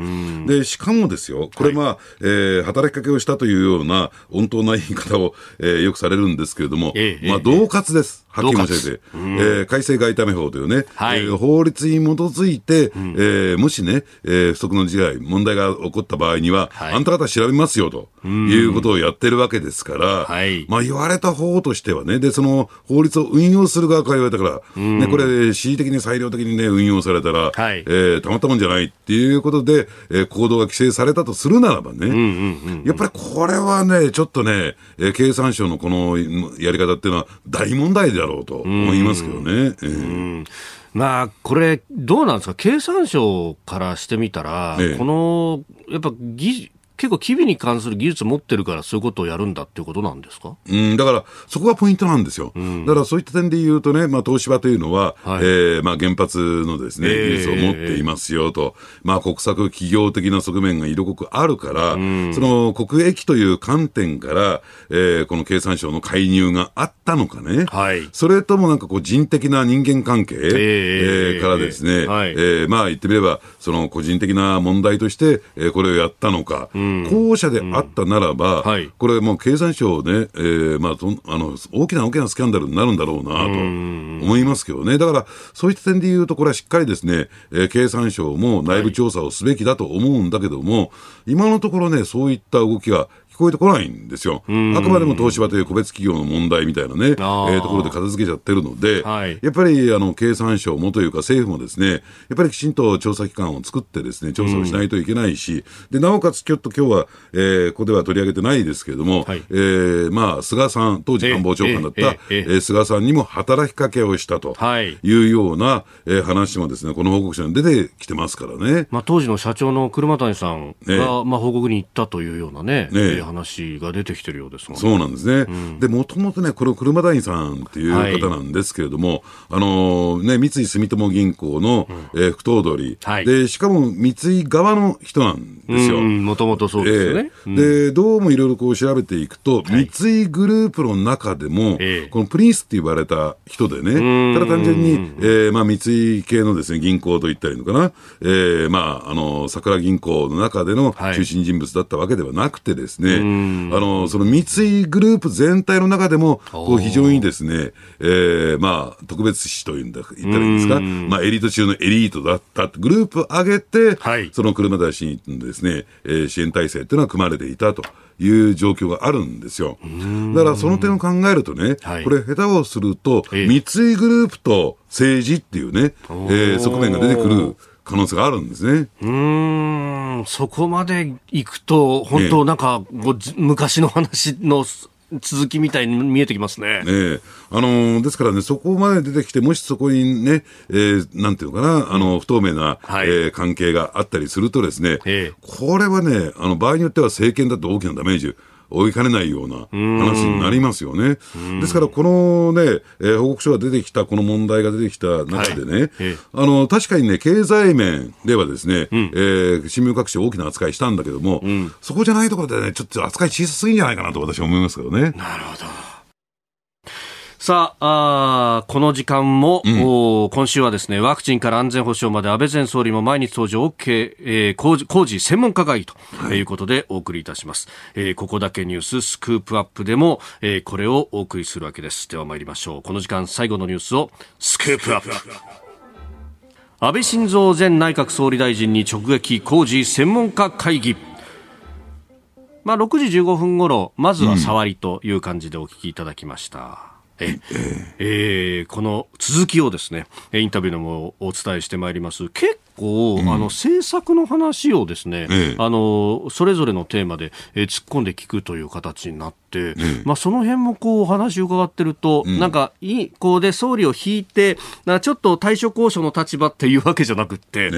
で、しかもですよ、これまあ、はい、えー、働きかけをしたというような温当な言い方を、えー、よくされるんですけれども、えまあ、恫喝です。はっきり申し上げて、えー、改正外為法というね、はい、えー、法律に基づいて、うん、えー、もしね、えー、不測の事態、問題が起こった場合には、はい、あんた方調べますよということをやってるわけですから、はい、まあ言われた方としてはね、で、その法律を運用する側から言われたから、ね、これ、恣意的に裁量的にね、運用されたら、はい、えー、たまったもんじゃないっていうことで、えー、行動が規制されたとするならばね、うんうんうんうん、やっぱりこれはね、ちょっとね、えー、経産省のこのやり方っていうのは大問題だろうと思いますけどね。えーまあ、これ、どうなんですか、経産省からしてみたら、ええ、このやっぱ技結構、機微に関する技術持ってるから、そういうことをやるんだっていうことなんですか？うんだから、そこがポイントなんですよ、うん、だからそういった点で言うとね、まあ、東芝というのは、はい、えー、まあ、原発のですね、技術を持っていますよと、まあ、国策企業的な側面が色濃くあるから、うん、その国益という観点から、えー、この経産省の介入があったのかね、はい、それともなんかこう人的な人間関係、えー、えー、からですね、はい、えー、まあ言ってみれば、その個人的な問題として、えー、これをやったのか、うん後者であったならば、はい、これもう経産省ね、えーまあ、とあの大きな大きなスキャンダルになるんだろうなと思いますけどね、だからそういった点で言うと、これはしっかりですね、えー、経産省も内部調査をすべきだと思うんだけども、今のところね、そういった動きがこえてこないんですよ。あくまでも東芝という個別企業の問題みたいなね、えー、ところで片付けちゃってるので、はい、やっぱりあの経産省もというか政府もですね、やっぱりきちんと調査機関を作ってですね、調査をしないといけないし、で、なおかつちょっと今日は、えー、ここでは取り上げてないですけれども、はい、えー、まあ、菅さん、当時官房長官だった、えええ菅さんにも働きかけをしたとい。うような、えー、話もですね、この報告書に出てきてますからね。まあ、当時の社長の車谷さんが、まあ、報告に行ったというようなね、ね話が出てきてるようですそうなんですね。うん、で、もともとね、この車谷さんっていう方なんですけれども、はい、あのね、三井住友銀行の、うん、えー、不頭取、はい、で、しかも三井側の人なんですよ。もともとそうですよね。えー、で、どうもいろいろこう調べていくと、はい、三井グループの中でも、えー、このプリンスって言われた人でね、ただ単純に、えー、まあ三井系のですね、銀行と言ったらいいのかな、えー、まあ、あの、桜銀行の中での中心人物だったわけではなくてですね、あの、その三井グループ全体の中でも、こう非常にですね、えー、まあ、特別視というんだ、言ったらいいんですか、まあ、エリート中のエリートだったグループ上げて、はい、その車田氏にですね、えー、支援体制っていうのは組まれていたと。いう状況があるんですよ。だからその点を考えるとね、はい、これ下手をすると、三井グループと政治っていうね、えー、側面が出てくる可能性があるんですね。うん、そこまでいくと、本当なんか、昔の話の続きみたいに見えてきますね。ねあのー、ですからね、そこまで出てきて、もしそこにね、えー、なんていうのかな、あの、不透明な、はい、えー、関係があったりするとですね、これはね、あの、場合によっては政権だと大きなダメージ追いかねないような話になりますよね。ですから、このね、えー、報告書が出てきた、この問題が出てきた中でね、はい、あの、確かにね、経済面ではですね、うん、えー、新聞各紙大きな扱いしたんだけども、うん、そこじゃないところでね、ちょっと扱い小さすぎんじゃないかなと私は思いますけどね。なるほど。さああ、この時間も、うん、今週はですね、ワクチンから安全保障まで安倍前総理も毎日登場 OK、えー、工事工事専門家会議ということでお送りいたします。はい、えー、ここだけニューススクープアップでも、えー、これをお送りするわけです。では参りましょう。この時間最後のニュースをスクープアップ。安倍晋三前内閣総理大臣に直撃工事専門家会議まあ、6時15分ごろまずは触りという感じでお聞きいただきました。ええ。ー、この続きをですねインタビューでもお伝えしてまいります。結構、うん、あの政策の話をですね、ええ、あのそれぞれのテーマで、えー、突っ込んで聞くという形になって、え、まあ、その辺もこうお話を伺ってると、うん、なんかいいこうで総理を引いてちょっと対処交渉の立場っていうわけじゃなくて、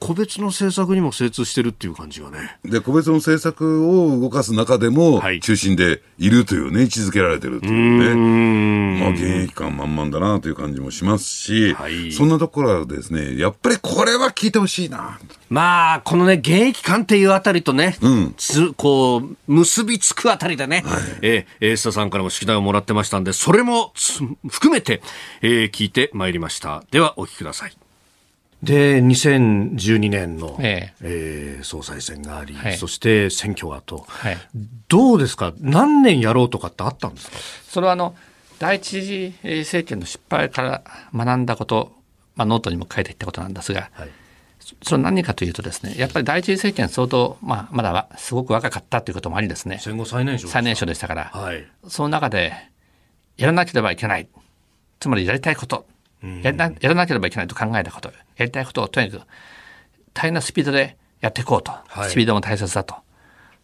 個別の政策にも精通してるっていう感じがね。で、個別の政策を動かす中でも、中心でいるというね、位置づけられてるというね。まあ、現役感満々だなという感じもしますし、はい、そんなところはですね、やっぱりこれは聞いてほしいな。まあ、このね、現役感っていうあたりとね、うん、つこう、結びつくあたりでね、はい、えー、須田さんからも指題をもらってましたんで、それも含めて、えー、聞いてまいりました。では、お聞きください。で、2012年の、ええ。えー、総裁選があり、はい、そして選挙がと、はい、どうですか、何年やろうとかってあったんですか？それはあの第一次政権の失敗から学んだこと、まあ、ノートにも書いていったことなんですが、はい、それ何かというとですね、やっぱり第一次政権相当、まあ、まだすごく若かったということもありですね、戦後最年少最年少でしたから、はい、その中でやらなければいけない、つまりやりたいこと、やらなやらなければいけないと考えたこと、やりたいことをとにかく大変なスピードでやっていこうと、はい、スピードも大切だと。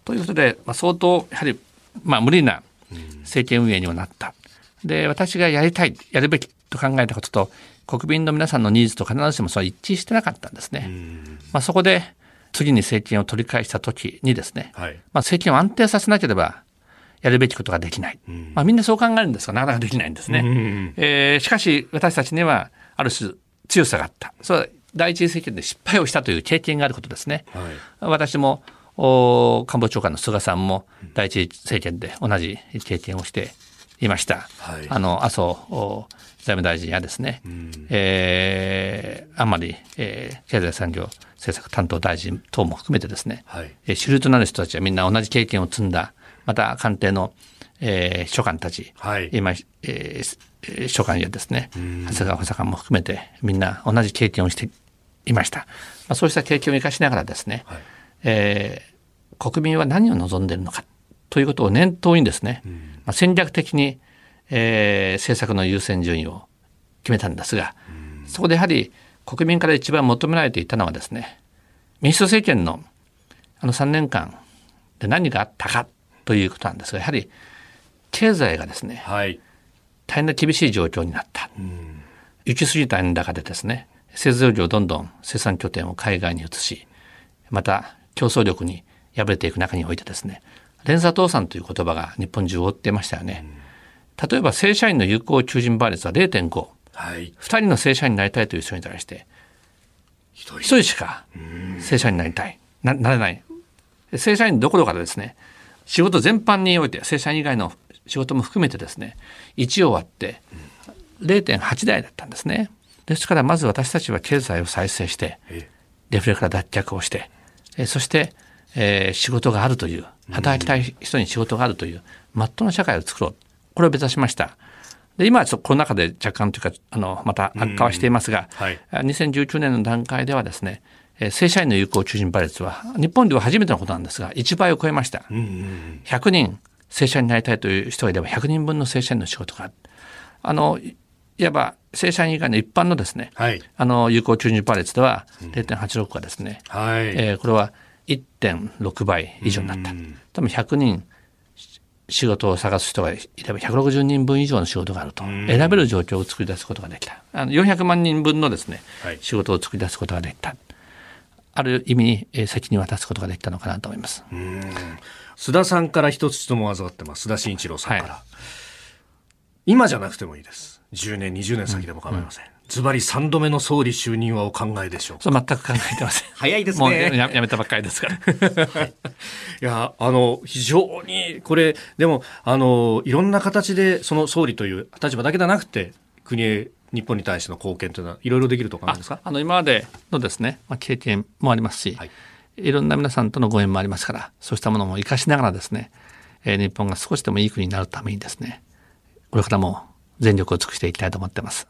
ということで、まあ、相当やはり、まあ、無理な政権運営にもなった。で私がやりたいやるべきと考えたことと国民の皆さんのニーズと必ずしもそれは一致してなかったんですね。まあ、そこで次に政権を取り返した時にですね、はい、まあ、政権を安定させなければやるべきことができない。まあ、みんなそう考えるんですが、なかなかできないんですね。えー、しかし、私たちには、ある種、強さがあった。それは、第一次政権で失敗をしたという経験があることですね。はい、私も、お官房長官の菅さんも、第一次政権で同じ経験をしていました。はい、あの、麻生財務大臣やですね、うん、えー、あんまり、えー、経済産業政策担当大臣等も含めてですね、はい、え主流となる人たちはみんな同じ経験を積んだまた官邸の、えー、秘書官たち、はい、今、えー、秘書官やですね、長谷川補佐官も含めてみんな同じ経験をしていました。まあ、そうした経験を生かしながらですね、はい、えー、国民は何を望んでいるのかということを念頭にですね、まあ、戦略的に、えー、政策の優先順位を決めたんですが、そこでやはり国民から一番求められていたのはですね、民主党政権のあの3年間で何があったかということなんですがやはり経済がですね、はい、大変な厳しい状況になった。行き過ぎた円高でですね製造業どんどん生産拠点を海外に移しまた競争力に敗れていく中においてですね連鎖倒産という言葉が日本中を覆っていましたよね。例えば正社員の有効求人倍率は0.5、はい、2人の正社員になりたいという人に対して1人。しか正社員になりたい。ななれない。正社員どころからですね仕事全般において正社員以外の仕事も含めてですね1を割って0.8台だったんですね。ですからまず私たちは経済を再生してデフレから脱却をしてそして、えー、仕事があるという働きたい人に仕事があるというまっとうな社会を作ろうこれを目指しました。で今はちょっとコロナ禍で若干というかあのまた悪化はしていますが、はい、2019年の段階ではですね正社員の有効求人倍率は日本では初めてのことなんですが1倍を超えました、100人正社員になりたいという人がいれば100人分の正社員の仕事がある。あのいわば正社員以外の一般のですね、はい、あの有効求人倍率では0.86がですね、うんはい、えー、これは1.6倍以上になった、多分100人仕事を探す人がいれば160人分以上の仕事があると選べる状況を作り出すことができたあの400万人分のですね、はい、仕事を作り出すことができたある意味に、え責任を渡すことができたのかなと思います。須田さんから一つ質問を預かってます。須田慎一郎さんから。はい、今じゃなくてもいいです。10年、20年先でも構いません。ズバリ3度目の総理就任はお考えでしょうそう全く考えてません。早いですね。もうややめたばっかりですから。はい、いや、あの、非常に、これ、でも、あの、いろんな形で、その総理という立場だけではなくて、国へ日本に対しての貢献というのはいろいろできると考えますか？あの今までのですね、まあ、経験もありますし、はい、いろんな皆さんとのご縁もありますからそうしたものも生かしながらですね、えー、日本が少しでもいい国になるためにですねこれからも全力を尽くしていきたいと思ってます。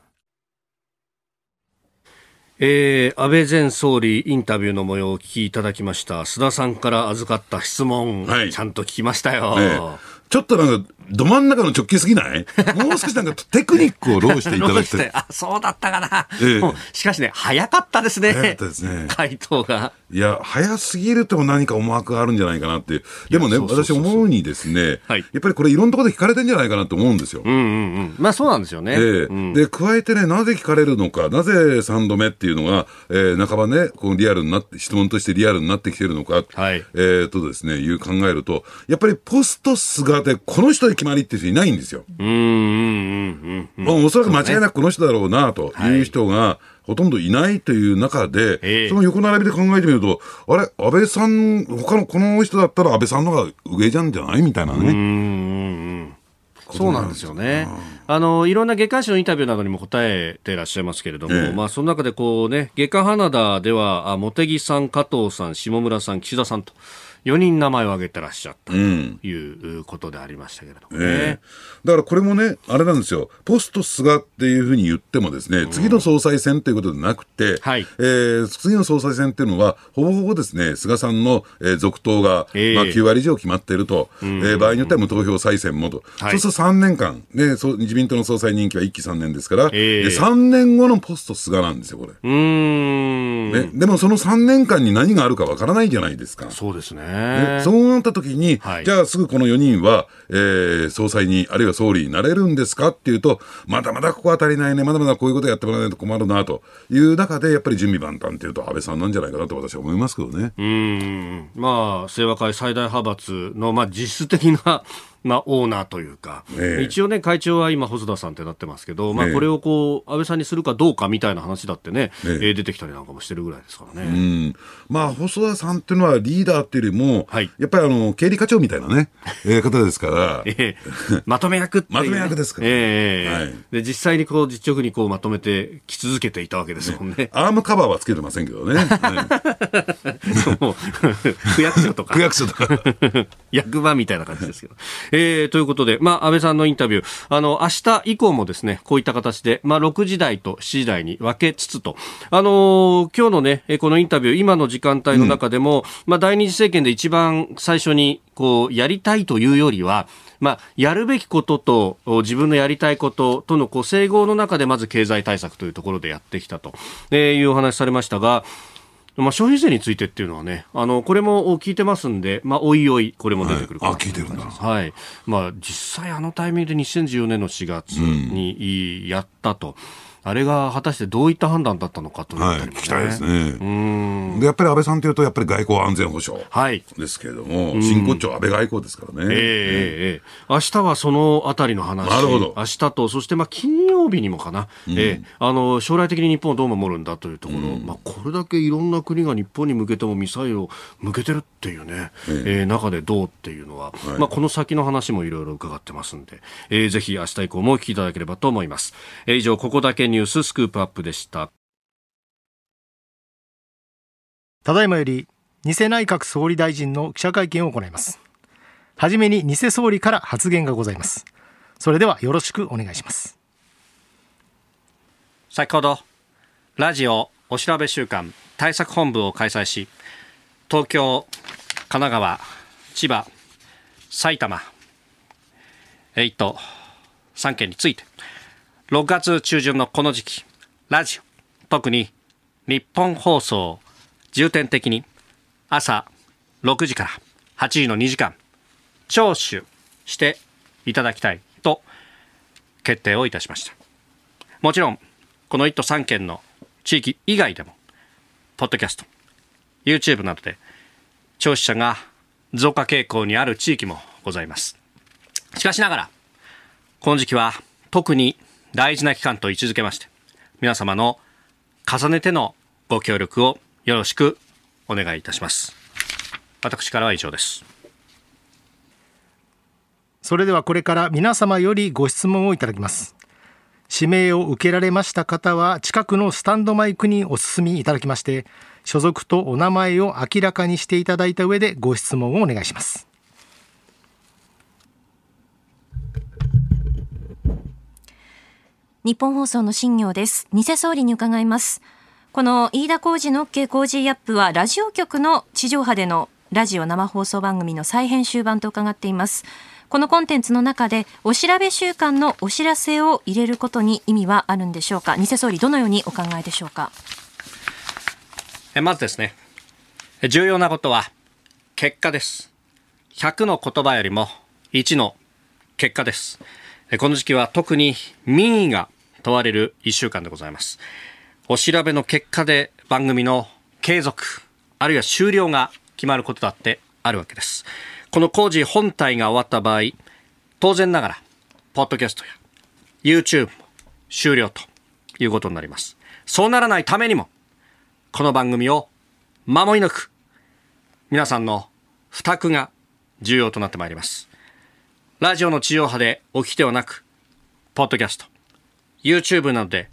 えー、安倍前総理インタビューの模様をお聞きいただきました。須田さんから預かった質問、はい、ちゃんと聞きましたよ、ね、ちょっとなんかど真ん中の直球すぎない？もう少しなんかテクニックをローしていただきたい。あ、そうだったかな。ええ、しかしね、早かったですね。早かったですね。回答が。いや、早すぎるとも何か思惑があるんじゃないかなって。でもね、私思うにですね、はい、やっぱりこれいろんなところで聞かれてんじゃないかなと思うんですよ。うんうんうん。まあそうなんですよね。ええうん、で、加えてね、なぜ聞かれるのか、なぜ3度目っていうのが、えー、半ばね、このリアルになって、質問としてリアルになってきてるのか、はい、えっ、とですね、いう考えると、やっぱりポスト菅でこの人で決まりっていう人いないんですよ。うんうんうんうん。おそらく間違いなくこの人だろうなという人が、ほとんどいないという中で、その横並びで考えてみると、あれ、安倍さん、他のこの人だったら安倍さんの方が上じゃんじゃないみたいなね。うんそうなんですよね。あの、いろんな月刊誌のインタビューなどにも答えていらっしゃいますけれども、ええ、まあ、その中でこうね、月刊花田では、あ茂木さん、加藤さん、下村さん、岸田さんと、4人名前を挙げてらっしゃったということでありましたけれどもね、えー、だからこれもね、あれなんですよ、ポスト菅っていうふうに言ってもですね、次の総裁選ということでなくて、はい、えー、次の総裁選っていうのは、ほぼほぼですね、菅さんの、えー、続投が、えー、まあ、9割以上決まっていると、えー、場合によっては無投票再選もと、はい、そうすると3年間、ね、そ自民党の総裁任期は1期3年ですから、えー、3年後のポスト菅なんですよ、これ。うん。ね、でもその3年間に何があるかわからないじゃないですか。そうですね。そうなった時に、はい、じゃあすぐこの4人は、えー、総裁に、あるいは総理になれるんですか？っていうと、まだまだここは足りないね、まだまだこういうことやってもらわないと困るなと。いう中で、やっぱり準備万端っていうと、安倍さんなんじゃないかなと私は思いますけどね。うん、まあ、清和会最大派閥の、まあ、実質的なまあ、オーナーというか、え一応ね、会長は今、細田さんってなってますけど、まあ、これをこう、安倍さんにするかどうかみたいな話だってね、ええ。出てきたりなんかもしてるぐらいですからね。うん、まあ、細田さんっていうのはリーダーっていうよりも、はい、やっぱりあの、経理課長みたいなね、えー、方ですから、えー、まとめ役っていう、ね、まとめ役ですから、ね、えー、はい、で、実際にこう、実直にこう、まとめてき続けていたわけですもんね。ねアームカバーはつけてませんけどね。はい、区役所とか。区役所とか。役場みたいな感じですけど。えー、ということで、まあ、安倍さんのインタビュー、あの、明日以降もですね、こういった形で、まあ、6時台と7時台に分けつつと、あのー、今日のね、このインタビュー、今の時間帯の中でも、うん、まあ、第二次政権で一番最初に、こう、やりたいというよりは、まあ、やるべきことと自分のやりたいこととのこう整合の中でまず経済対策というところでやってきたと、いうお話されましたが、まあ、消費税についてっていうのはね、あの、これも聞いてますんで、まあ、おいおい、これも出てくるか、はい、あ、聞いてるんだ。はい。まあ、実際あのタイミングで2014年の4月にやったと。うんあれが果たしてどういった判断だったのかという、ね、はい、聞きたいですね。でやっぱり安倍さんというと、やっぱり外交安全保障ですけれども、はい、真骨頂、安倍外交ですからね。えー、えー、明日はそのあたりの話、なるほど。明日と、そしてまあ金曜日にもかな、うん、えー、あの将来的に日本をどう守るんだというところ、うん、まあ、これだけいろんな国が日本に向けてもミサイルを向けてるっていうね、えー、えー、中でどうっていうのは、はい、まあ、この先の話もいろいろ伺ってますんで、えー、ぜひ明日以降もお聞きいただければと思います。えー、以上、ここだけニューススクープアップでした。ただいまより偽内閣総理大臣の記者会見を行います。はじめに偽総理から発言がございます。それではよろしくお願いします。先ほどラジオお調べ週間対策本部を開催し東京神奈川千葉埼玉8 3県について6月中旬のこの時期ラジオ、特に日本放送重点的に朝6時から8時の2時間聴取していただきたいと決定をいたしました。もちろんこの1都3県の地域以外でもポッドキャスト YouTube などで聴取者が増加傾向にある地域もございます。しかしながらこの時期は特に大事な期間と位置づけまして皆様の重ねてのご協力をよろしくお願いいたします。私からは以上です。それではこれから皆様よりご質問をいただきます。指名を受けられました方は近くのスタンドマイクにお進みいただきまして所属とお名前を明らかにしていただいた上でご質問をお願いします。日本放送の新業です。偽総理に伺います。この飯田浩二の OK 工事アップはラジオ局の地上波でのラジオ生放送番組の再編集版と伺っています。このコンテンツの中でお調べ週間のお知らせを入れることに意味はあるんでしょうか。偽総理どのようにお考えでしょうか。えまずですね、重要なことは結果です。100の言葉よりも1の結果です。この時期は特に民意が問われる1週間でございます。お調べの結果で番組の継続、あるいは終了が決まることだってあるわけです。この工事本体が終わった場合、当然ながら、ポッドキャストや YouTube も終了ということになります。そうならないためにも、この番組を守り抜く、皆さんの負託が重要となってまいります。ラジオの地上波でお聞きではなく、ポッドキャスト、YouTube などで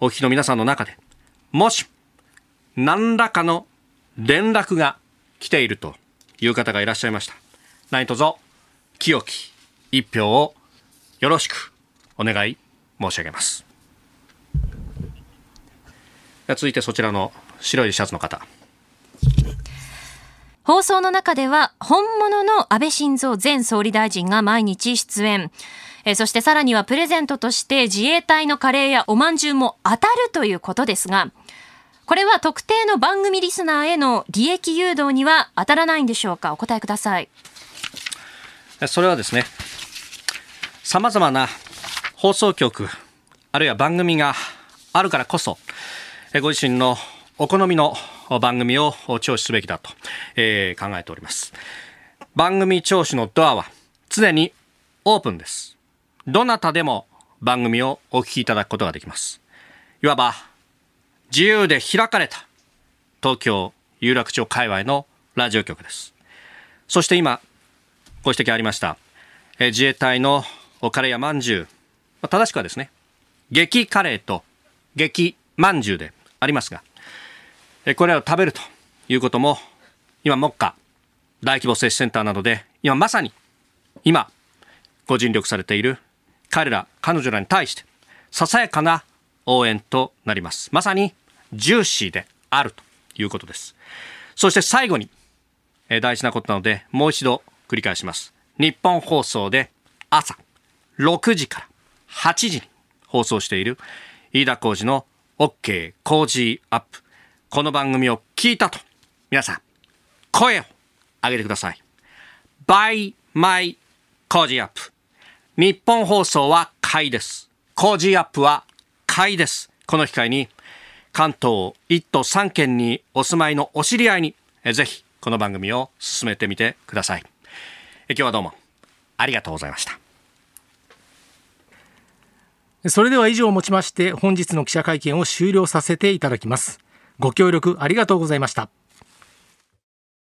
お聞きの皆さんの中で、もし、何らかの連絡が来ているという方がいらっしゃいました。何卒、清き一票をよろしくお願い申し上げます。続いてそちらの白いシャツの方。放送の中では本物の安倍晋三前総理大臣が毎日出演。えそしてさらにはプレゼントとして自衛隊のカレーやおまんじゅうも当たるということですが、これは特定の番組リスナーへの利益誘導には当たらないんでしょうか？お答えください。それはですね、様々な放送局、あるいは番組があるからこそ、ご自身のお好みの番組を聴取すべきだと、えー、考えております。番組聴取のドアは常にオープンです。どなたでも番組をお聞きいただくことができます。いわば、自由で開かれた東京有楽町界隈のラジオ局です。そして今、ご指摘ありました、え自衛隊のカレーやまんじゅう、正しくはですね、激カレーと激まんじゅうでありますが、これらを食べるということも、今、目下、大規模接種センターなどで、今まさに、今、ご尽力されている彼ら、彼女らに対して、ささやかな応援となります。まさに、ジューシーであるということです。そして最後に、え大事なことなので、もう一度繰り返します。日本放送で朝6時から8時に放送している飯田浩二の OK 工事アップ。この番組を聞いたと、皆さん、声を上げてください。by my 工事アップ。日本放送は買いです。工事アップは買いです。この機会に、関東1都3県にお住まいのお知り合いに、ぜひこの番組を進めてみてください。今日はどうもありがとうございました。それでは以上をもちまして本日の記者会見を終了させていただきます。ご協力ありがとうございました。